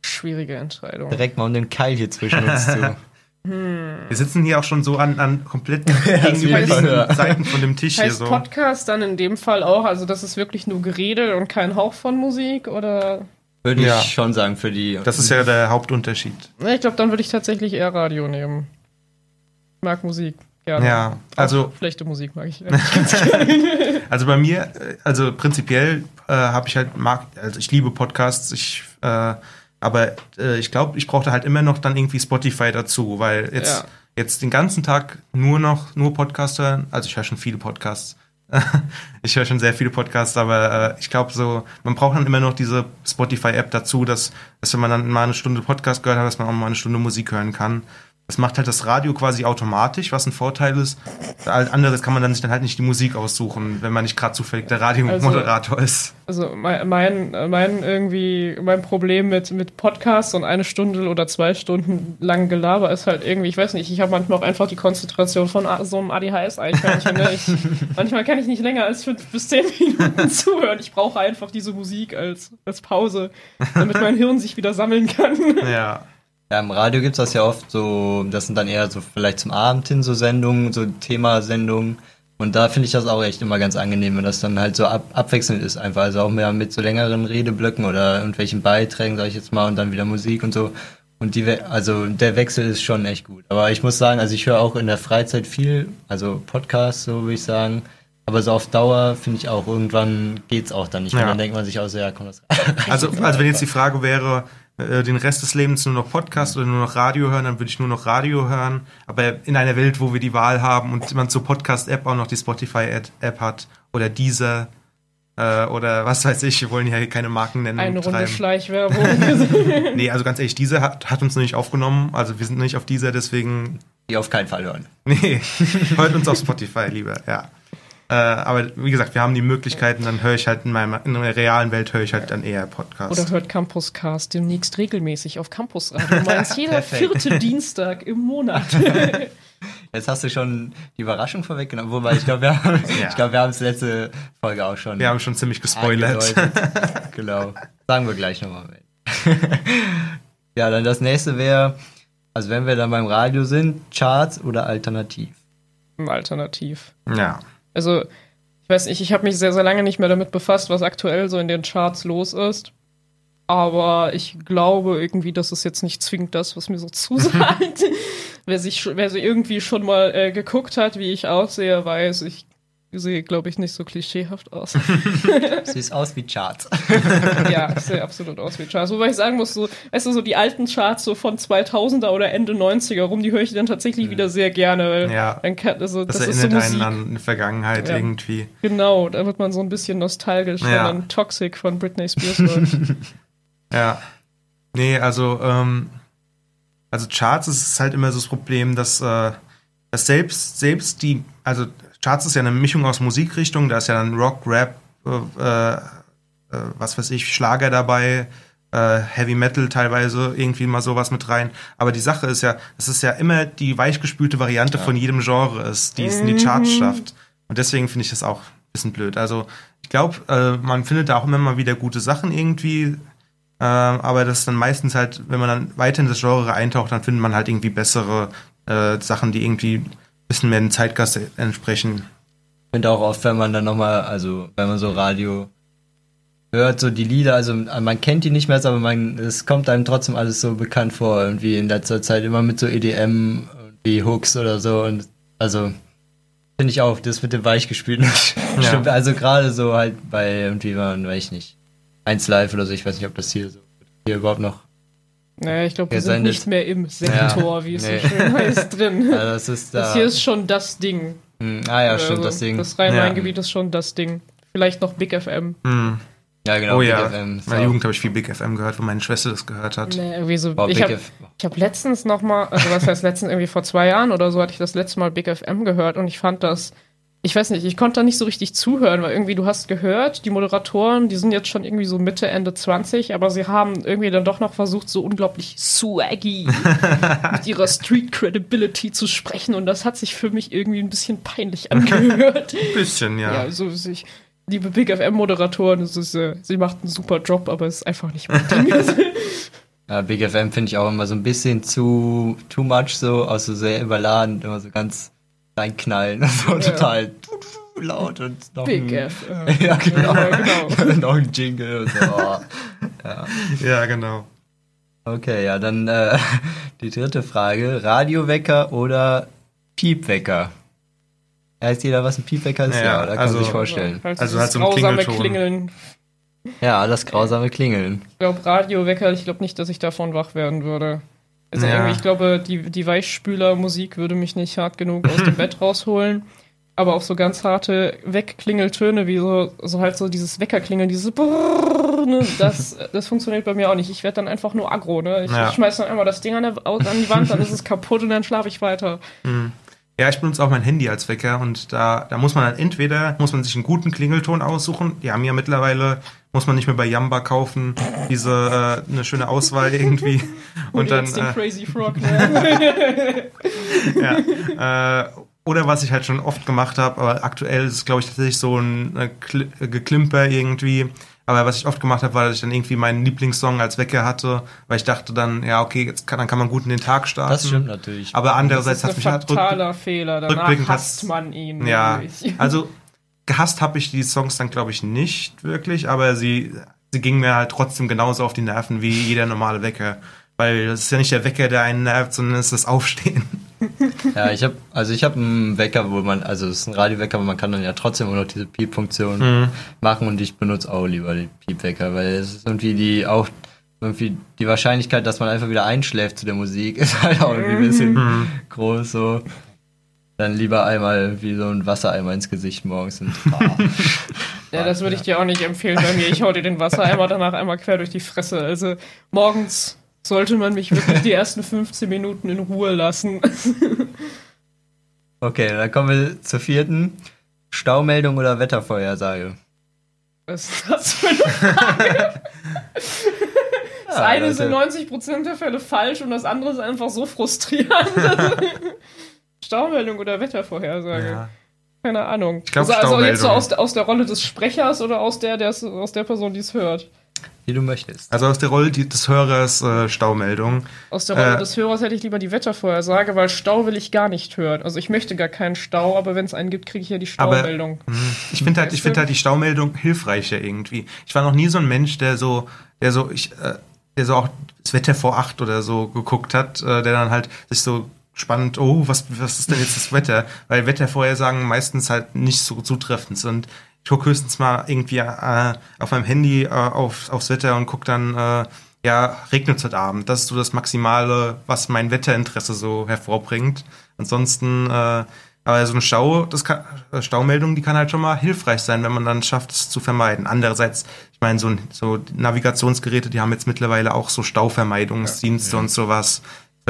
Schwierige Entscheidung. Direkt mal um den Keil hier zwischen uns zu. Wir sitzen hier auch schon so an, an komplett gegenüberliegenden. Seiten von dem Tisch hier Heißt so. Podcast dann in dem Fall auch, also das ist wirklich nur Gerede und kein Hauch von Musik oder? Würde Ja. ich schon sagen für die. Das ist ja der Hauptunterschied. Ich glaube, dann würde ich tatsächlich eher Radio nehmen. Ich mag Musik. Gerne. Ja, also Auch schlechte Musik mag ich. Also bei mir, äh, also prinzipiell äh, habe ich halt mag, also ich liebe Podcasts, ich äh, aber äh, ich glaube, ich brauchte halt immer noch dann irgendwie Spotify dazu, weil jetzt Ja. jetzt den ganzen Tag nur noch nur Podcast hören, also ich höre schon viele Podcasts. ich höre schon sehr viele Podcasts, aber äh, ich glaube so, man braucht dann immer noch diese Spotify-App dazu, dass, dass wenn man dann mal eine Stunde Podcast gehört hat, dass man auch mal eine Stunde Musik hören kann. Das macht halt das Radio quasi automatisch, was ein Vorteil ist. Alles anderes kann man dann sich dann halt nicht die Musik aussuchen, wenn man nicht gerade zufällig der Radiomoderator ist. Also mein, mein, mein irgendwie mein Problem mit mit Podcasts und eine Stunde oder zwei Stunden lang Gelaber ist halt irgendwie, ich weiß nicht, ich habe manchmal auch einfach die Konzentration von so einem ADHS-Eichhörnchen. Ne? Ich, manchmal kann ich nicht länger als fünf bis zehn Minuten zuhören. Ich brauche einfach diese Musik als als Pause, damit mein Hirn sich wieder sammeln kann. Ja. Ja, im Radio gibt's das ja oft so, das sind dann eher so vielleicht zum Abend hin so Sendungen, so Themasendungen. Und da finde ich das auch echt immer ganz angenehm, wenn das dann halt so ab, abwechselnd ist einfach. Also auch mehr mit so längeren Redeblöcken oder irgendwelchen Beiträgen, sage ich jetzt mal, und dann wieder Musik und so. Und die, also der Wechsel ist schon echt gut. Aber ich muss sagen, also ich höre auch in der Freizeit viel, also Podcasts, so würde ich sagen. Aber so auf Dauer finde ich auch, irgendwann geht's auch dann nicht mehr. Ja. Dann denkt man sich auch so, ja, komm, das Also, also wenn jetzt die Frage wäre, äh, den Rest des Lebens nur noch Podcast oder nur noch Radio hören, dann würde ich nur noch Radio hören. Aber in einer Welt, wo wir die Wahl haben und man zur Podcast-App auch noch die Spotify-App hat oder dieser, Äh, oder was weiß ich, wir wollen ja hier keine Marken nennen. Eine Runde treiben. Schleichwerbung. Nee, also ganz ehrlich, diese hat, hat uns noch nicht aufgenommen. Also wir sind nicht auf dieser, deswegen. Die auf keinen Fall hören. Nee, hört uns auf Spotify lieber, ja. Äh, aber wie gesagt, wir haben die Möglichkeiten, dann höre ich halt in meiner, in der realen Welt höre ich halt dann eher Podcast. Oder hört Campuscast demnächst regelmäßig auf Campusradio. Meins jeder vierte Dienstag im Monat. Jetzt hast du schon die Überraschung vorweggenommen, wobei ich glaube, wir haben Ja. ich glaube, wir haben es letzte Folge auch schon wir haben schon ziemlich gespoilert. angedeutet. genau. Sagen wir gleich nochmal. ja, dann das nächste wäre, also wenn wir dann beim Radio sind, Charts oder Alternativ. Alternativ. Ja. Also, ich weiß nicht, ich habe mich sehr, sehr lange nicht mehr damit befasst, was aktuell so in den Charts los ist. Aber ich glaube irgendwie, das ist jetzt nicht zwingend das, was mir so zusagt. wer, sich, wer so irgendwie schon mal äh, geguckt hat, wie ich aussehe, weiß, ich sehe, glaube ich, nicht so klischeehaft aus. Siehst aus wie Charts. ja, ich sehe absolut aus wie Charts. Wobei ich sagen muss, so, weißt du, so die alten Charts so von 2000er oder Ende 90er rum, die höre ich dann tatsächlich wieder sehr gerne. Weil Ja. Dann kann, also, Das, das, ist so erinnert Musik. einen an die Vergangenheit Ja. irgendwie. Genau, da wird man so ein bisschen nostalgisch, wenn Ja. dann Toxic von Britney Spears läuft. Ja. Nee, also, ähm, also Charts ist es halt immer so das Problem, dass, äh, dass selbst, selbst die, also Charts ist ja eine Mischung aus Musikrichtungen, da ist ja dann Rock, Rap, äh, äh, was weiß ich, Schlager dabei, äh, Heavy Metal teilweise, irgendwie mal sowas mit rein. Aber die Sache ist ja, es ist ja immer die weichgespülte Variante von jedem Genre ist, die es in die Charts schafft. Und deswegen finde ich das auch ein bisschen blöd. Also ich glaube, äh, man findet da auch immer mal wieder gute Sachen irgendwie, ähm, aber das ist dann meistens halt, wenn man dann weiter in das Genre eintaucht, dann findet man halt irgendwie bessere äh, Sachen, die irgendwie bisschen mehr dem Zeitgeist entsprechen. Ich finde auch oft, wenn man dann nochmal, also wenn man so Radio hört, so die Lieder, also man kennt die nicht mehr, aber man, es kommt einem trotzdem alles so bekannt vor, irgendwie in letzter Zeit immer mit so EDM, wie Hooks oder so und also finde ich auch, das mit dem Weichgespülten Ja. stimmt, also gerade so halt bei irgendwie, man weiß ich nicht, 1 Live oder so, ich weiß nicht, ob das hier so, hier überhaupt noch, naja, ich glaube, wir sind nicht mehr im Sektor, wie es nee. so schön heißt, drin. also das ist da, Das hier ist schon das Ding. Hm, ah ja, stimmt, Also, das Ding, Das Rhein-Main-Gebiet ist schon das Ding. Vielleicht noch Big FM. Hm. ja genau, oh Big ja, FM, in ist meiner Jugend habe ich viel Big FM gehört, wo meine Schwester das gehört hat. Nee, irgendwie so. Boah, ich habe hab letztens noch mal, also was heißt letztens, irgendwie vor zwei Jahren oder so, hatte ich das letzte Mal Big FM gehört und ich fand das, ich weiß nicht, ich konnte da nicht so richtig zuhören, weil irgendwie du hast gehört, die Moderatoren, die sind jetzt schon irgendwie so Mitte, Ende 20, aber sie haben irgendwie dann doch noch versucht, so unglaublich swaggy mit ihrer Street Credibility zu sprechen und das hat sich für mich irgendwie ein bisschen peinlich angehört. Ein bisschen, ja. Ja, also ich liebe Big FM Moderatoren, es ist, äh, sie macht einen super Job, aber es ist einfach nicht mein Ding. Ja, Big FM finde ich auch immer so ein bisschen zu too much so, auch so sehr überladen, immer so ganz reinknallen, so total laut und noch Big ein, FM. Ja, genau. Ja, genau. noch ein Jingle und so. Oh. Ja, genau. Okay, ja, dann äh, die dritte Frage, Radiowecker oder Piepwecker? Weiß jeder, was ein Piepwecker ist? Ja, Ja, da kann also- man sich vorstellen. Also, Also also halt so ein grausame Klingelton. Klingeln. Ja, das grausame Klingeln. Ich glaube, Radiowecker, ich glaube nicht, dass ich davon wach werden würde. Also Ja. irgendwie, ich glaube, die, die Weichspüler-Musik würde mich nicht hart genug aus dem Bett rausholen. Aber auch so ganz harte Wegklingeltöne, wie so, so halt so dieses Weckerklingeln, dieses Brrrr, ne, das, das funktioniert bei mir auch nicht. Ich werde dann einfach nur aggro, ne? Ich Ja. schmeiß dann einmal das Ding an, der, an die Wand, dann ist es kaputt und dann schlafe ich weiter. Ja, ich benutze auch mein Handy als Wecker und da, da muss man dann entweder, muss man sich einen guten Klingelton aussuchen. Die haben ja mittlerweile, muss man nicht mehr bei Yamba kaufen, diese, äh, eine schöne Auswahl irgendwie. Und Oder dann, jetzt den äh, Crazy Frog, ne? ja, äh, oder was ich halt schon oft gemacht habe, aber aktuell ist es, glaube ich, tatsächlich so ein äh, äh, Geklimper irgendwie. Aber was ich oft gemacht habe, war, dass ich dann irgendwie meinen Lieblingssong als Wecker hatte, weil ich dachte dann, ja, okay, jetzt kann, dann kann man gut in den Tag starten. Das stimmt natürlich. Aber Das andererseits ist hat mich halt Fehler. Danach hasst man ihn. Ja, also gehasst habe ich die Songs dann, glaube ich, nicht wirklich, aber sie, sie gingen mir halt trotzdem genauso auf die Nerven wie jeder normale Wecker. Weil das ist ja nicht der Wecker, der einen nervt, sondern es ist das Aufstehen. Ja, ich habe also ich habe einen Wecker, wo man also es ist ein Radiowecker, aber man kann dann ja trotzdem immer noch diese Piep-Funktion Mhm. machen und ich benutze auch lieber den Piepwecker, weil es ist irgendwie die auch irgendwie die Wahrscheinlichkeit, dass man einfach wieder einschläft zu der Musik, ist halt auch irgendwie ein bisschen Mhm. groß so. Dann lieber einmal wie so ein Wassereimer ins Gesicht morgens und ah. Ja, das würde ich dir auch nicht empfehlen bei mir. Ich hau dir den Wassereimer danach einmal quer durch die Fresse. Also morgens sollte man mich wirklich die ersten 15 Minuten in Ruhe lassen. Okay, dann kommen wir zur vierten. Staumeldung oder Wettervorhersage? Was ist das für eine Frage? Das Ja, eine Leute. sind 90% der Fälle falsch und das andere ist einfach so frustrierend. Staumeldung oder Wettervorhersage? Ja. Keine Ahnung. Ich glaub, also, also jetzt so Staumeldung. aus, der- aus der Rolle des Sprechers oder aus der, der's- aus der Person, die es hört? Wie du möchtest. Also aus der Rolle des Hörers äh, Staumeldung. Aus der Rolle Äh, des Hörers hätte ich lieber die Wettervorhersage, weil Stau will ich gar nicht hören. Also ich möchte gar keinen Stau, aber wenn es einen gibt, kriege ich ja die Aber- Staumeldung. Ich finde halt, ich Weißt finde du? halt die Staumeldung hilfreicher irgendwie. Ich war noch nie so ein Mensch, der so, der so, ich, äh, der so auch das Wetter vor acht oder so geguckt hat, äh, der dann halt sich so spannend, oh, was, was ist denn jetzt das Wetter? Weil Wettervorhersagen meistens halt nicht so zutreffend sind. Ich gucke höchstens mal irgendwie äh, auf meinem Handy äh, auf, aufs Wetter und gucke dann, äh, ja, regnet es heute Abend. Das ist so das Maximale, was mein Wetterinteresse so hervorbringt. Ansonsten, äh, aber so eine Stau, das kann, äh, Staumeldung, die kann halt schon mal hilfreich sein, wenn man dann schafft, es zu vermeiden. Andererseits, ich meine, so, so Navigationsgeräte, die haben jetzt mittlerweile auch so Stauvermeidungsdienste und sowas.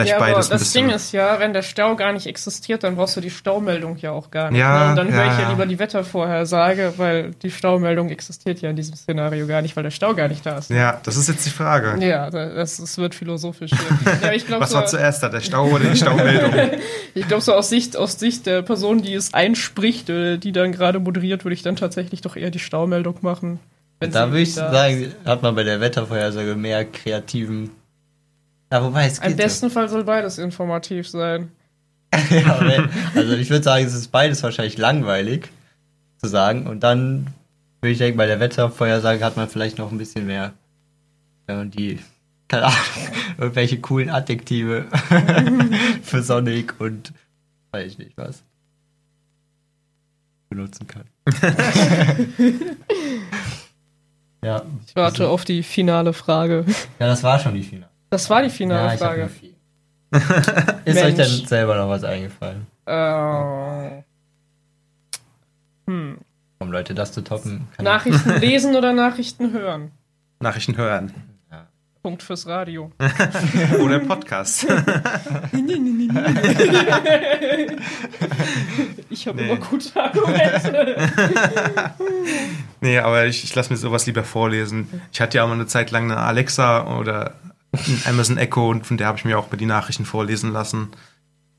Vielleicht Ja, aber beides ein das. Ding ist ja, wenn der Stau gar nicht existiert, dann brauchst du die Staumeldung ja auch gar nicht. Ja, ne? Und dann höre ja, ich ja, ja. lieber die Wettervorhersage, weil die Staumeldung existiert ja in diesem Szenario gar nicht, weil der Stau gar nicht da ist. ja, das ist jetzt die Frage. Ja, das, das wird philosophisch hier. Ja, ich glaube Was war so, zuerst da, der Stau oder die Staumeldung? ich glaub, so aus, Sicht, aus Sicht der Person, die es einspricht, die dann gerade moderiert, würde ich dann tatsächlich doch eher die Staumeldung machen. Da würde ich da sagen, hat man bei der Wettervorhersage mehr kreativen. Ja, wobei es geht. Im besten Fall soll beides informativ sein. Ja, also ich würde sagen, es ist beides wahrscheinlich langweilig zu sagen. Und dann würde ich denken, bei der Wettervorhersage hat man vielleicht noch ein bisschen mehr, wenn man die, keine Ahnung, irgendwelche coolen Adjektive für sonnig und weiß ich nicht was benutzen kann. ja. Ich warte auf die finale Frage. ja, das war schon die Finale. Das war die finale ja, Frage. Ist euch denn selber noch was eingefallen? Äh, hm. Um Leute das zu toppen. kann- Nachrichten lesen oder Nachrichten hören? Nachrichten hören. Punkt fürs Radio. Oder Podcast. Ich habe Nee. immer gute Argumente. nee, aber ich, ich lasse mir sowas lieber vorlesen. Ich hatte ja auch mal eine Zeit lang eine Alexa oder Amazon Echo und von der habe ich mir auch mal die Nachrichten vorlesen lassen.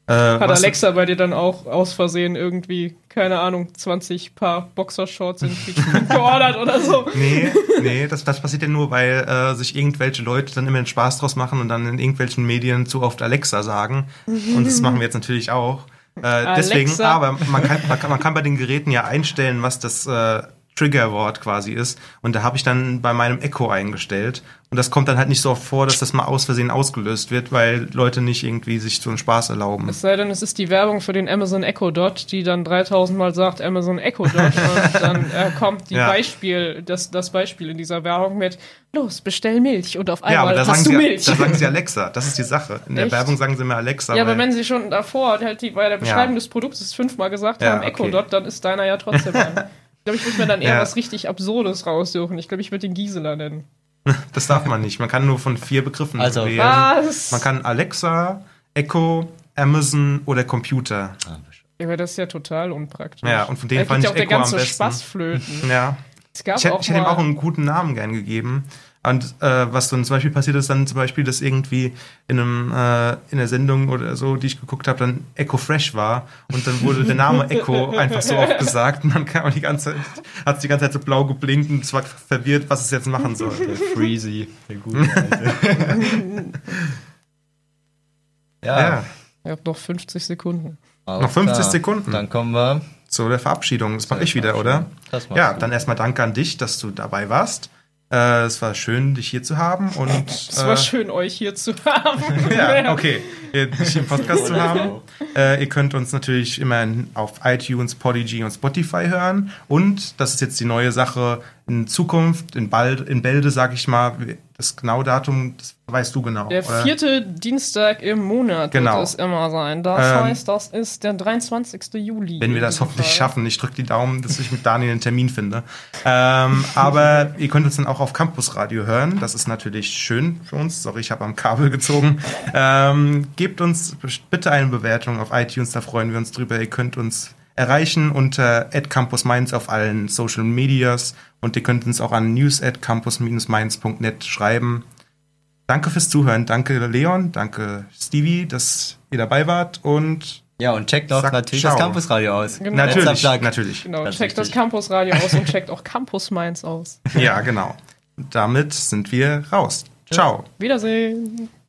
Äh, Hat Alexa bei dir dann auch aus Versehen irgendwie, keine Ahnung, 20 Paar Boxershorts Quietschpink geordert oder so? Nee, nee, das, das passiert ja nur, weil äh, sich irgendwelche Leute dann immer einen Spaß draus machen und dann in irgendwelchen Medien zu oft Alexa sagen. Und das machen wir jetzt natürlich auch. Äh, deswegen, aber man kann, man, kann, man kann bei den Geräten ja einstellen, was das äh, Triggerwort quasi ist. Und da habe ich dann bei meinem Echo eingestellt. Und das kommt dann halt nicht so oft vor, dass das mal aus Versehen ausgelöst wird, weil Leute nicht irgendwie sich so einen Spaß erlauben. Es sei denn, es ist die Werbung für den Amazon Echo Dot, die dann 3000 Mal sagt Amazon Echo Dot und dann äh, kommt die Ja. Beispiel, das, das Beispiel in dieser Werbung mit Los, bestell Milch und auf Ja, einmal sagen, hast du sie, Milch. da sagen sie Alexa. Das ist die Sache. In der Echt? Werbung sagen sie immer Alexa. ja, aber wenn sie schon davor halt die, bei der Beschreibung Ja. des Produktes fünfmal gesagt Ja, haben Echo okay. Dot, dann ist deiner ja trotzdem an. Ich glaube, ich muss mir dann eher Ja. was richtig Absurdes raussuchen. Ich glaube, ich würde den Gisela nennen. Das darf man nicht. Man kann nur von vier Begriffen Also, wählen. Was? Man kann Alexa, Echo, Amazon oder Computer. Ja, aber das ist ja total unpraktisch. Ja, und von denen da fand ja ich auch der Echo am ganze besten. Spaß flöten. Ja. Es gab Ich hätte, auch ich hätte ihm auch einen guten Namen gern gegeben. Und äh, was dann zum Beispiel passiert ist, dann zum Beispiel, dass irgendwie in einem äh, in der Sendung oder so, die ich geguckt habe, dann Echo Fresh war und dann wurde der Name Echo einfach so oft gesagt und dann kam die ganze Zeit, hat es die ganze Zeit so blau geblinkt und es war verwirrt, was es jetzt machen soll. Der Freezy, der gute ja, Ja, Ihr habt noch 50 Sekunden. alles Noch 50 klar. Sekunden. Dann kommen wir. zu der Verabschiedung. Das mache ich wieder, oder? Ja, du. dann erstmal danke an dich, dass du dabei warst. Äh, es war schön, dich hier zu haben und Es war äh, schön, euch hier zu haben. Ja, okay. Dich im Podcast zu haben. Äh, ihr könnt uns natürlich immer auf iTunes, Podigy und Spotify hören. Und das ist jetzt die neue Sache in Zukunft, in bald, in Bälde, sag ich mal. Das genaue Datum, das weißt du genau. Der oder? vierte Dienstag im Monat Genau. wird es immer sein. Das Ähm, heißt, das ist der 23. Juli. Wenn wir das hoffentlich Fall. schaffen. Ich drücke die Daumen, dass ich mit Daniel einen Termin finde. Ähm, aber ihr könnt uns dann auch auf Campus Radio hören. Das ist natürlich schön für uns. Sorry, ich habe am Kabel gezogen. Ähm, gebt uns bitte eine Bewertung auf iTunes, da freuen wir uns drüber. Ihr könnt uns erreichen unter Campus Mainz auf allen Social Medias und ihr könnt uns auch an news at campus-mainz.net schreiben. Danke fürs Zuhören. Danke Leon, danke Stevie, dass ihr dabei wart und Ja, und checkt auch Sag natürlich ciao. das Campusradio aus. Genau. Natürlich, natürlich. Genau, Das checkt das wichtig. Campusradio aus und checkt auch Campus Mainz aus. Ja, genau. Damit sind wir raus. Ciao. Wiedersehen.